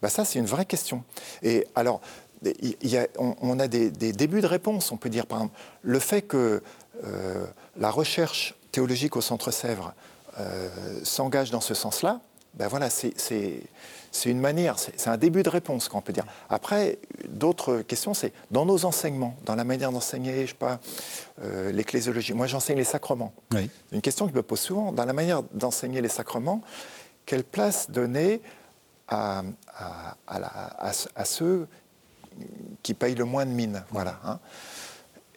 Bah, ça, c'est une vraie question. Et alors, y a, on, a des, débuts de réponse. On peut dire, par exemple, le fait que euh, la recherche théologique au Centre Sèvres euh, s'engage dans ce sens-là, ben voilà, c'est c'est une manière, c'est un début de réponse, qu'on peut dire. Après, d'autres questions, c'est dans nos enseignements, dans la manière d'enseigner, je sais pas, euh, l'ecclésiologie. Moi, j'enseigne les sacrements. Une question que je me pose souvent, dans la manière d'enseigner les sacrements, quelle place donner à, à, ceux qui payent le moins de mines Voilà. Hein.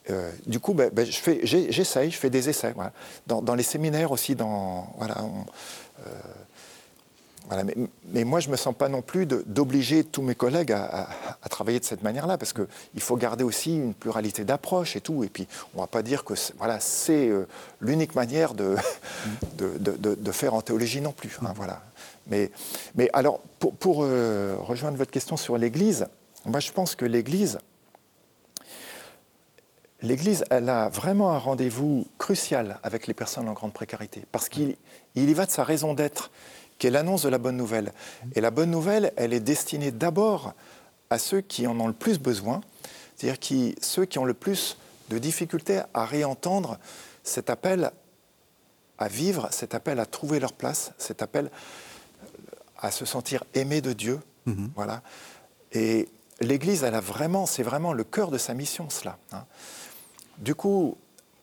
Euh, du coup, ben, ben, j'essaye, je fais des essais. Dans, les séminaires aussi, dans, voilà, euh, mais, moi, je ne me sens pas non plus d'obliger tous mes collègues à, travailler de cette manière-là, parce qu'il faut garder aussi une pluralité d'approche et tout. Et puis, on ne va pas dire que voilà, c'est euh, l'unique manière de, faire en théologie non plus. Hein, voilà. mais, mais alors, pour, rejoindre votre question sur l'Église, moi, je pense que l'Église, l'Église, elle a vraiment un rendez-vous crucial avec les personnes en grande précarité, parce qu'il y va de sa raison d'être qui est l'annonce de la bonne nouvelle. Et la bonne nouvelle, elle est destinée d'abord à ceux qui en ont le plus besoin, c'est-à-dire qui, ceux qui ont le plus de difficultés à réentendre cet appel à vivre, cet appel à trouver leur place, cet appel à se sentir aimé de Dieu. Mhm. Voilà. Et l'Église, elle a vraiment, c'est vraiment le cœur de sa mission, cela. Hein. Du coup,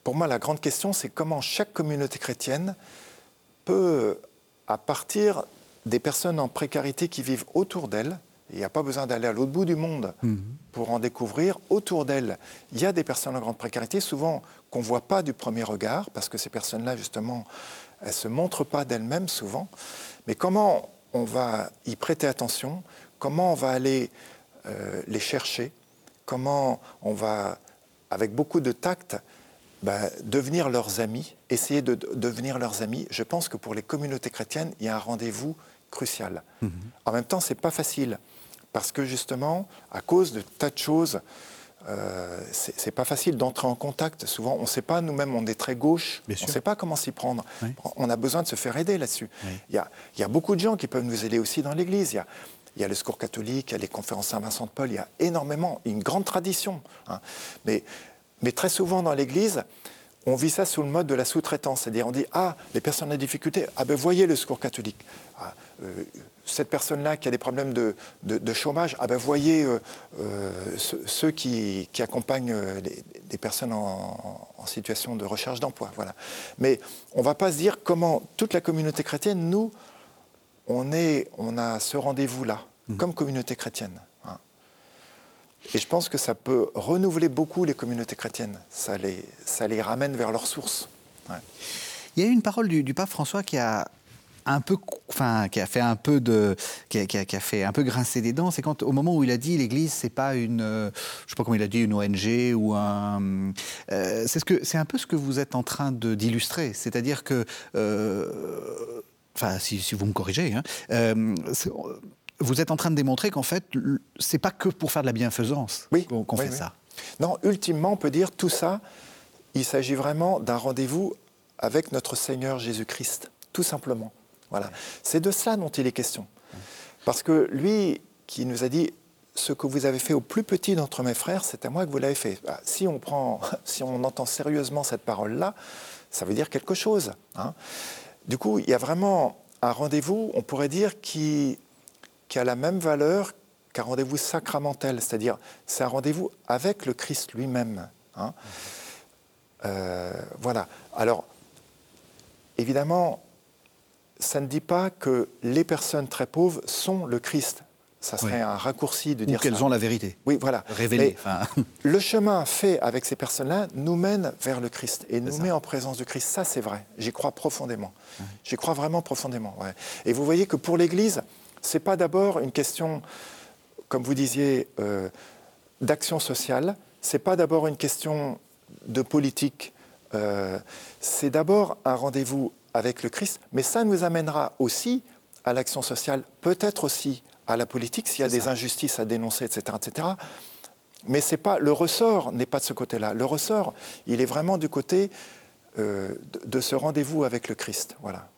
pour moi, la grande question, c'est comment chaque communauté chrétienne peut à partir des personnes en précarité qui vivent autour d'elles. Il n'y a pas besoin d'aller à l'autre bout du monde mhm. pour en découvrir. Autour d'elles, il y a des personnes en grande précarité, souvent qu'on ne voit pas du premier regard, parce que ces personnes-là, justement, elles ne se montrent pas d'elles-mêmes souvent. Mais comment on va y prêter attention? Comment on va aller euh, les chercher Comment on va, avec beaucoup de tact, bah, devenir leurs amis, essayer de, devenir leurs amis. Je pense que pour les communautés chrétiennes, il y a un rendez-vous crucial. Mhm. En même temps, ce n'est pas facile, parce que justement, à cause de tas de choses, euh, c'est pas facile d'entrer en contact. Souvent, on ne sait pas, nous-mêmes, on est très gauche, on ne sait pas comment s'y prendre. On a besoin de se faire aider là-dessus. Il y, a beaucoup de gens qui peuvent nous aider aussi dans l'Église. Il y a, le secours catholique, il y a les conférences Saint-Vincent de Paul, il y a énormément, une grande tradition. Hein. Mais mais très souvent dans l'Église, on vit ça sous le mode de la sous-traitance. C'est-à-dire, on dit Ah, les personnes en difficulté, ah ben voyez le secours catholique. Ah, euh, cette personne-là qui a des problèmes de, chômage, ah ben voyez euh, euh, ceux, qui, accompagnent les, personnes en, situation de recherche d'emploi. Voilà. Mais on ne va pas se dire comment toute la communauté chrétienne, nous, on, est, on a ce rendez-vous-là, mmh. comme communauté chrétienne. Et je pense que ça peut renouveler beaucoup les communautés chrétiennes. Ça les, ça les ramène vers leurs sources. Il y a eu une parole du, pape François qui a un peu, enfin, qui a fait un peu de, qui a, qui a, fait un peu grincer des dents. C'est quand, au moment où il a dit, l'Église, c'est pas une, euh, je sais pas comment il a dit, une ONG ou un, euh, c'est ce que, c'est un peu ce que vous êtes en train de d'illustrer. C'est-à-dire que, euh, enfin, si, si, vous me corrigez, hein, vous êtes en train de démontrer qu'en fait, c'est pas que pour faire de la bienfaisance qu'on fait ça. Non, ultimement, on peut dire tout ça, il s'agit vraiment d'un rendez-vous avec notre Seigneur Jésus-Christ, tout simplement. Voilà. C'est de cela dont il est question. Parce que lui qui nous a dit ce que vous avez fait au plus petit d'entre mes frères, c'est à moi que vous l'avez fait. Bah, si on prend, si on entend sérieusement cette parole-là, ça veut dire quelque chose. Hein. Du coup, il y a vraiment un rendez-vous, on pourrait dire, qui a la même valeur qu'un rendez-vous sacramentel, c'est-à-dire c'est un rendez-vous avec le Christ lui-même. Hein. Euh, voilà. Alors, évidemment, ça ne dit pas que les personnes très pauvres sont le Christ. Ça serait un raccourci de dire qu'elles ont la vérité. Oui, voilà. Révélée. Le chemin fait avec ces personnes-là nous mène vers le Christ et nous met en présence du Christ. Ça, c'est vrai. J'y crois profondément. J'y crois vraiment profondément. Et vous voyez que pour l'Église, c'est pas d'abord une question, comme vous disiez, euh, d'action sociale. C'est pas d'abord une question de politique. Euh, c'est d'abord un rendez-vous avec le Christ, mais ça nous amènera aussi à l'action sociale, peut-être aussi à la politique s'il y a des injustices à dénoncer, etc. etc. Mais c'est pas, le ressort n'est pas de ce côté-là. Le ressort, il est vraiment du côté euh, de, ce rendez-vous avec le Christ. Voilà.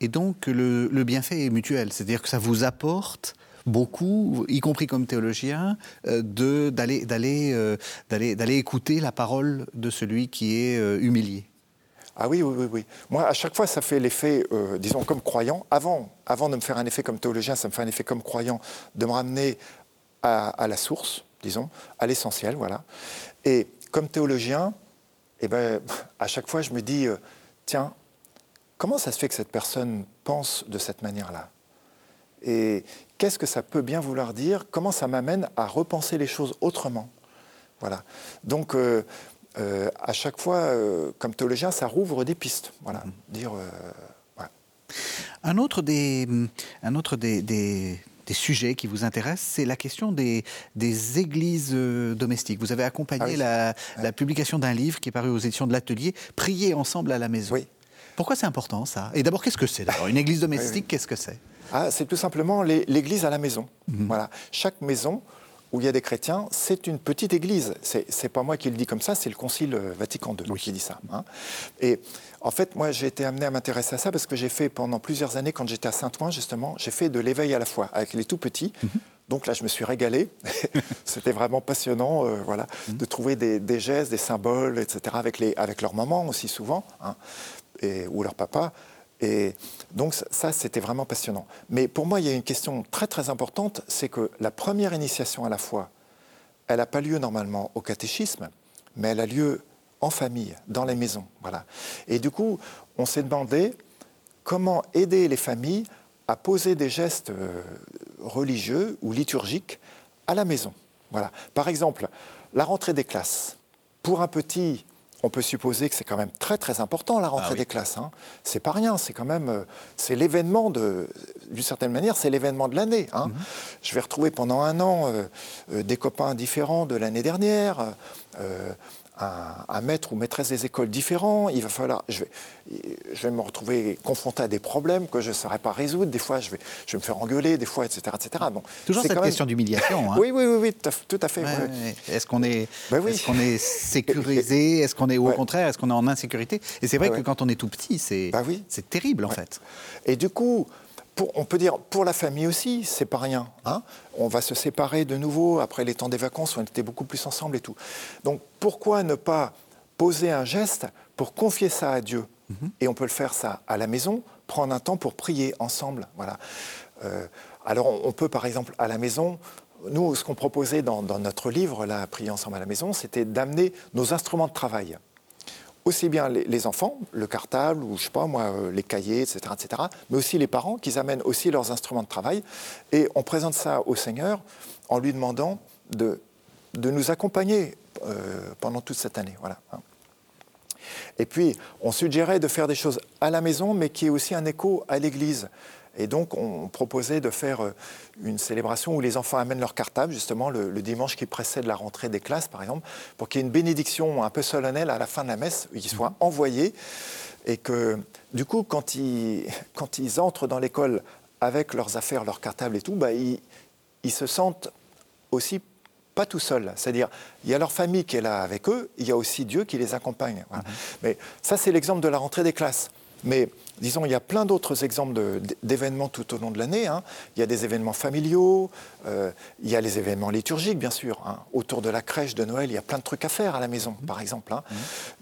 Et donc le, bienfait est mutuel, c'est-à-dire que ça vous apporte beaucoup, y compris comme théologien, euh, d'aller euh, d'aller d'aller écouter la parole de celui qui est humilié. Ah oui, oui, oui, Moi, à chaque fois, ça fait l'effet, euh, disons, comme croyant. Avant, avant de me faire un effet comme théologien, ça me fait un effet comme croyant de me ramener à, la source, disons, à l'essentiel, voilà. Et comme théologien, eh ben, à chaque fois, je me dis, euh, tiens, comment ça se fait que cette personne pense de cette manière-là? Et qu'est-ce que ça peut bien vouloir dire? Comment ça m'amène à repenser les choses autrement? Voilà. Donc, euh, euh, à chaque fois, euh, comme théologien, ça rouvre des pistes. Voilà. Dire, euh, Un autre des, un autre des, des, sujets qui vous intéresse, c'est la question des, des églises domestiques. Vous avez accompagné ah la, la, publication d'un livre qui est paru aux éditions de l'Atelier, Prier ensemble à la maison. Oui. Pourquoi c'est important ça? Et d'abord, qu'est-ce que c'est Une église domestique, qu'est-ce que c'est? Ah, C'est tout simplement l'église à la maison. Mm-hmm. Voilà. Chaque maison où il y a des chrétiens, c'est une petite église. C'est n'est pas moi qui le dis comme ça, c'est le Concile euh, Vatican II qui dit ça. Hein. Et en fait, moi, j'ai été amené à m'intéresser à ça parce que j'ai fait pendant plusieurs années, quand j'étais à Saint-Ouen, justement, j'ai fait de l'éveil à la foi avec les tout petits. Mhm. Donc là, je me suis régalé. C'était vraiment passionnant, euh, voilà, mhm. de trouver des, gestes, des symboles, etc., avec, les, avec leur maman aussi souvent, hein, et, ou leur papa. Et donc ça, c'était vraiment passionnant. Mais pour moi, il y a une question très très importante, c'est que la première initiation à la foi, elle n'a pas lieu normalement au catéchisme, mais elle a lieu en famille, dans les maisons. Voilà. Et du coup, on s'est demandé comment aider les familles à poser des gestes euh, religieux ou liturgiques à la maison. Voilà. Par exemple, la rentrée des classes. Pour un petit, on peut supposer que c'est quand même très très important la rentrée ah des classes. Hein. C'est pas rien, c'est quand même euh, c'est l'événement de d'une certaine manière c'est l'événement de l'année. Hein. Mhm. Je vais retrouver pendant un an euh, euh, des copains différents de l'année dernière un, maître ou maîtresse des écoles différents, il va falloir, je vais, je vais me retrouver confronté à des problèmes que je ne saurais pas résoudre. Des fois, je vais, je vais me faire engueuler, des fois, etc. etc. Bon, Toujours cette question d'humiliation. Hein. oui, oui, oui, oui, tout à, fait. Est-ce qu'on est, ben est, qu'on est sécurisé? Est-ce qu'on est, au contraire, est-ce qu'on est en insécurité? Et c'est vrai que quand on est tout petit, c'est ben c'est terrible, en fait. Et du coup, on peut dire pour la famille aussi, c'est pas rien. Hein. on va se séparer de nouveau après les temps des vacances où on était beaucoup plus ensemble et tout. Donc pourquoi ne pas poser un geste pour confier ça à Dieu? Mhm. Et on peut le faire ça à la maison, prendre un temps pour prier ensemble. Voilà. Euh, alors on, peut par exemple à la maison nous, ce qu'on proposait dans, dans, notre livre, là, Prier ensemble à la maison, c'était d'amener nos instruments de travail aussi bien les, enfants, le cartable ou je sais pas moi, euh, les cahiers, etc., etc., mais aussi les parents qui amènent aussi leurs instruments de travail. Et on présente ça au Seigneur en lui demandant de, de nous accompagner euh, pendant toute cette année. Voilà. Et puis, on suggérait de faire des choses à la maison, mais qui est aussi un écho à l'Église. Et donc, on proposait de faire euh, une célébration où les enfants amènent leur cartable, justement, le, dimanche qui précède la rentrée des classes, par exemple, pour qu'il y ait une bénédiction un peu solennelle à la fin de la messe, qui soit envoyée, et que, du coup, quand ils, quand ils entrent dans l'école avec leurs affaires, leur cartable et tout, bah, ils, se sentent aussi pas tout seuls. C'est-à-dire, il y a leur famille qui est là avec eux, il y a aussi Dieu qui les accompagne. Mhm. Mais ça, c'est l'exemple de la rentrée des classes. Mais disons, il y a plein d'autres exemples d'événements tout au long de l'année. Hein. Il y a des événements familiaux, euh, il y a les événements liturgiques, bien sûr. Hein. Autour de la crèche de Noël, il y a plein de trucs à faire à la maison, mmh. par exemple. Hein. Mmh.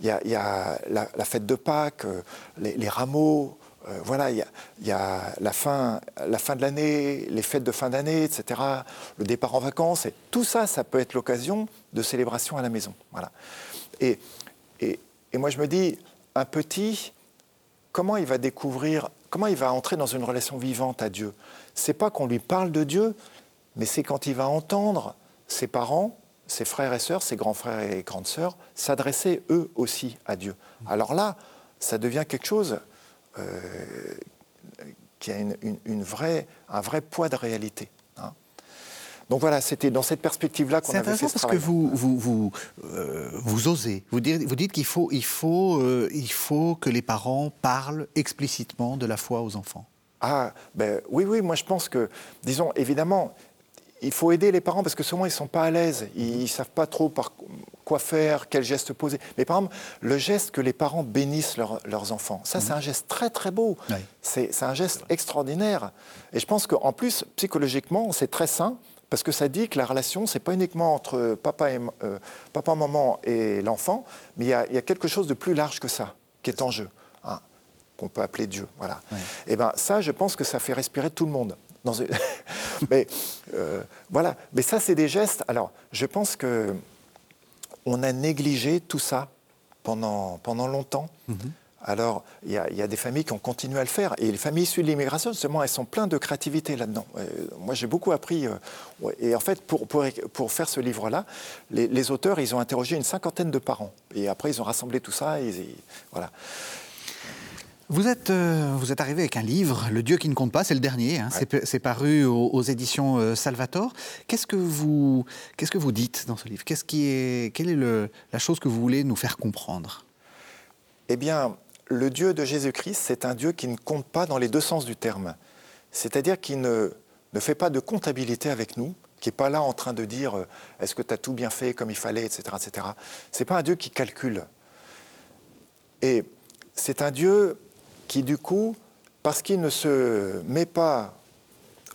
Il, y a, la, fête de Pâques, euh, les, rameaux. Euh, voilà, il y a, la, fin, la fin de l'année, les fêtes de fin d'année, etc., le départ en vacances. Et tout ça, ça peut être l'occasion de célébration à la maison. Voilà. Et, et, et moi, je me dis, un petit, comment il va découvrir, comment il va entrer dans une relation vivante à Dieu C'est pas qu'on lui parle de Dieu, mais c'est quand il va entendre ses parents, ses frères et sœurs, ses grands frères et grandes sœurs s'adresser eux aussi à Dieu. Alors là, ça devient quelque chose euh, qui a une, vraie, un vrai poids de réalité. Hein. Donc voilà, c'était dans cette perspective-là qu'on avait fait ce parce que vous, vous, vous, euh, vous osez. Vous dites, vous dites qu'il faut, il faut, euh, il faut que les parents parlent explicitement de la foi aux enfants. Ah, ben oui, oui, moi je pense que, disons, évidemment, il faut aider les parents parce que souvent ils ne sont pas à l'aise, ils ne savent pas trop par quoi faire, quel geste poser. Mais par exemple, le geste que les parents bénissent leurs enfants, ça c'est un geste très très beau, c'est un geste extraordinaire. Et je pense qu'en plus, psychologiquement, c'est très sain parce que ça dit que la relation, c'est pas uniquement entre papa, et, euh, papa maman et l'enfant, mais il y, a, quelque chose de plus large que ça qui est en jeu, hein, qu'on peut appeler Dieu. Voilà. Et ben ça, je pense que ça fait respirer tout le monde. mais euh, voilà. Mais ça, c'est des gestes. Alors, je pense que on a négligé tout ça pendant, pendant longtemps. Mhm. Alors, il y, a des familles qui ont continué à le faire. Et les familles issues de l'immigration, justement, elles sont pleines de créativité là-dedans. Euh, moi, j'ai beaucoup appris. Euh, et en fait, pour, pour, pour faire ce livre-là, les, auteurs, ils ont interrogé une cinquantaine de parents. Et après, ils ont rassemblé tout ça. Et, voilà. Vous êtes, euh, vous êtes arrivé avec un livre, Le Dieu qui ne compte pas, c'est le dernier, hein. c'est paru aux, éditions euh, Salvator. Qu'est-ce que, vous, qu'est-ce que vous dites dans ce livre? Qu'est-ce qui est, Quelle est le, la chose que vous voulez nous faire comprendre? Eh bien, le Dieu de Jésus-Christ, c'est un Dieu qui ne compte pas dans les deux sens du terme. C'est-à-dire qu'il ne, ne fait pas de comptabilité avec nous, qui n'est pas là en train de dire euh, est-ce que tu as tout bien fait comme il fallait, etc. etc. Ce n'est pas un Dieu qui calcule. Et c'est un Dieu qui du coup, parce qu'il ne se met pas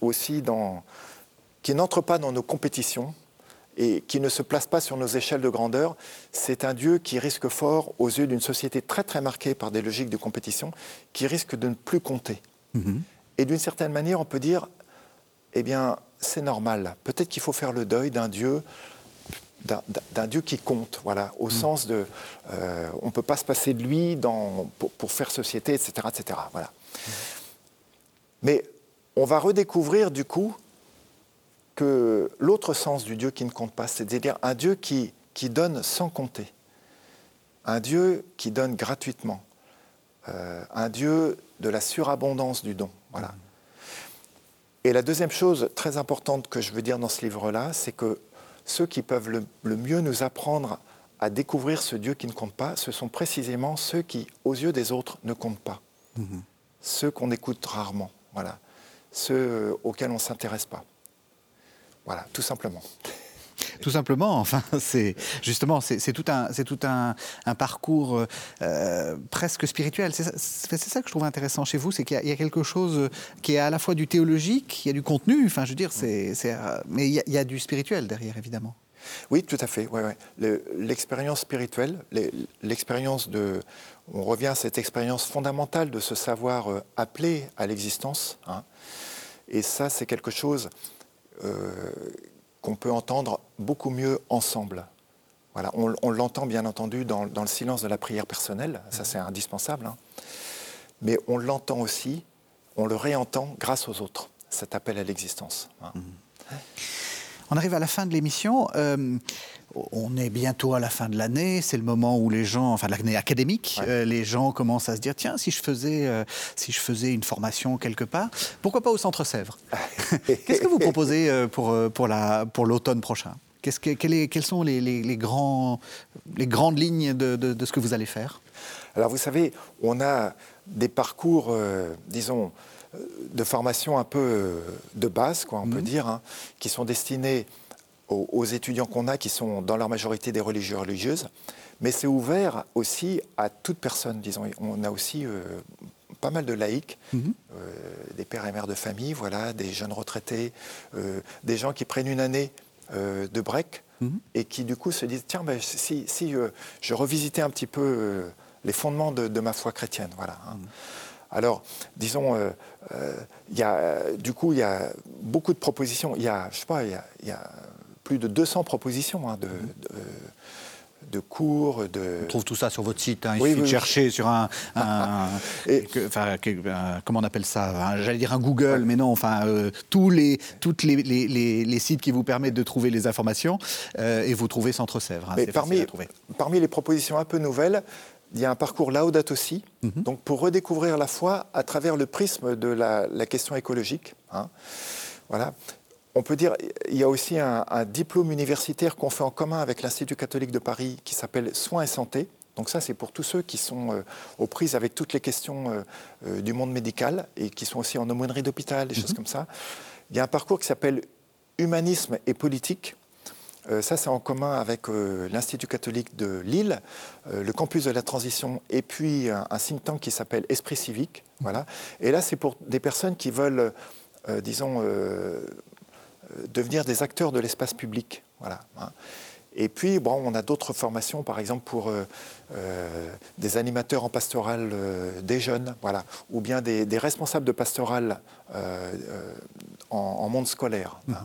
aussi dans, qui n'entre pas dans nos compétitions et qui ne se place pas sur nos échelles de grandeur, c'est un Dieu qui risque fort, aux yeux d'une société très très marquée par des logiques de compétition, qui risque de ne plus compter. Mm-hmm. Et d'une certaine manière, on peut dire, eh bien, c'est normal. Peut-être qu'il faut faire le deuil d'un Dieu d'un Dieu qui compte, voilà, au mm. sens de, euh, on ne peut pas se passer de lui dans, pour, faire société, etc., etc. Voilà. Mm. Mais on va redécouvrir du coup que l'autre sens du Dieu qui ne compte pas, c'est-à-dire un Dieu qui, qui donne sans compter, un Dieu qui donne gratuitement, euh, un Dieu de la surabondance du don. Voilà. Et la deuxième chose très importante que je veux dire dans ce livre-là, c'est que ceux qui peuvent le, mieux nous apprendre à découvrir ce Dieu qui ne compte pas, ce sont précisément ceux qui, aux yeux des autres, ne comptent pas. Mhm. Ceux qu'on écoute rarement, voilà. Ceux auxquels on ne s'intéresse pas. Voilà, tout simplement. Tout simplement, enfin, c'est justement, c'est tout un, c'est tout un, parcours euh, presque spirituel. C'est ça, que je trouve intéressant chez vous, c'est qu'il y, a quelque chose qui est à la fois du théologique, il y a du contenu, enfin, je veux dire, c'est, euh, mais il y, a, du spirituel derrière, évidemment. Oui, tout à fait. Ouais, L'expérience spirituelle, l'expérience de, on revient à cette expérience fondamentale de se savoir euh, appelé à l'existence. Hein. Et ça, c'est quelque chose qu'on peut entendre beaucoup mieux ensemble. Voilà, on, l'entend bien entendu dans, le silence de la prière personnelle, ça c'est indispensable, hein. mais on l'entend aussi, on le réentend grâce aux autres, cet appel à l'existence. Hein. Mmh. On arrive à la fin de l'émission. Euh, on est bientôt à la fin de l'année, c'est le moment où les gens, enfin l'année académique, euh, les gens commencent à se dire tiens, si je faisais, euh, si je faisais une formation quelque part, pourquoi pas au Centre Sèvres Qu'est-ce que vous proposez euh, pour, pour, la, pour l'automne prochain? Que, quelles sont les, les, grands, les grandes lignes de, de, ce que vous allez faire? Alors vous savez, on a des parcours, disons, de formation un peu de base, quoi, on peut mmh. dire, hein, qui sont destinés aux, étudiants qu'on a qui sont dans leur majorité des religieux religieuses, mais c'est ouvert aussi à toute personne, disons. On a aussi euh, pas mal de laïcs, mhm. euh, des pères et mères de famille, voilà, des jeunes retraités, euh, des gens qui prennent une année de break mhm. et qui du coup se disent tiens, ben, si, si je revisitais un petit peu les fondements de, ma foi chrétienne, voilà. Hein. Mhm. Alors, disons, il y a, du coup, il y a beaucoup de propositions. Il y a, je sais pas, il y a plus de 200 propositions hein, de cours, de... On trouve tout ça sur votre site, hein. il suffit de chercher sur un... enfin, comment on appelle ça J'allais dire un Google, mais non, enfin, euh, tous les, toutes les, les, sites qui vous permettent de trouver les informations, euh, et vous trouvez Centre Sèvres. Hein, parmi, parmi les propositions un peu nouvelles, il y a un parcours Laudato aussi, mhm. donc pour redécouvrir la foi à travers le prisme de la, question écologique. Hein. Voilà. On peut dire il y a aussi un, diplôme universitaire qu'on fait en commun avec l'Institut catholique de Paris qui s'appelle Soins et santé. Donc ça, c'est pour tous ceux qui sont euh, aux prises avec toutes les questions euh, euh, du monde médical et qui sont aussi en aumônerie d'hôpital, des choses mhm. comme ça. Il y a un parcours qui s'appelle Humanisme et politique. ça, c'est en commun avec l'Institut catholique de Lille, le campus de la transition et puis un, un think tank qui s'appelle Esprit civique. Voilà. Et là, c'est pour des personnes qui veulent, disons, devenir des acteurs de l'espace public. Voilà. Hein. Et puis, bon, on a d'autres formations, par exemple pour euh, euh, des animateurs en pastoral euh, des jeunes, voilà, ou bien des, responsables de pastoral en, monde scolaire. Hein. Mmh.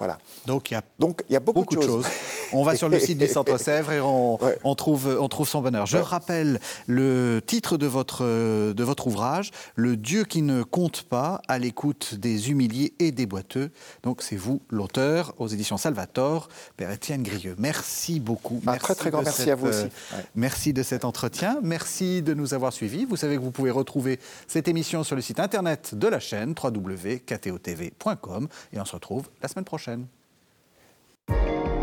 Voilà. Donc il y a, Donc, il y a beaucoup, de, choses. On va sur le site du Centre Sèvres et on, trouve, on trouve son bonheur. Je rappelle le titre de votre, de votre ouvrage, Le Dieu qui ne compte pas, à l'écoute des humiliés et des boiteux. Donc c'est vous l'auteur aux éditions Salvator, Père Étienne Grieux. Merci beaucoup. Un très très grand merci à vous aussi. Euh, merci de cet entretien. Merci de nous avoir suivis. Vous savez que vous pouvez retrouver cette émission sur le site internet de la chaîne www.ktotv.com et on se retrouve la semaine prochaine.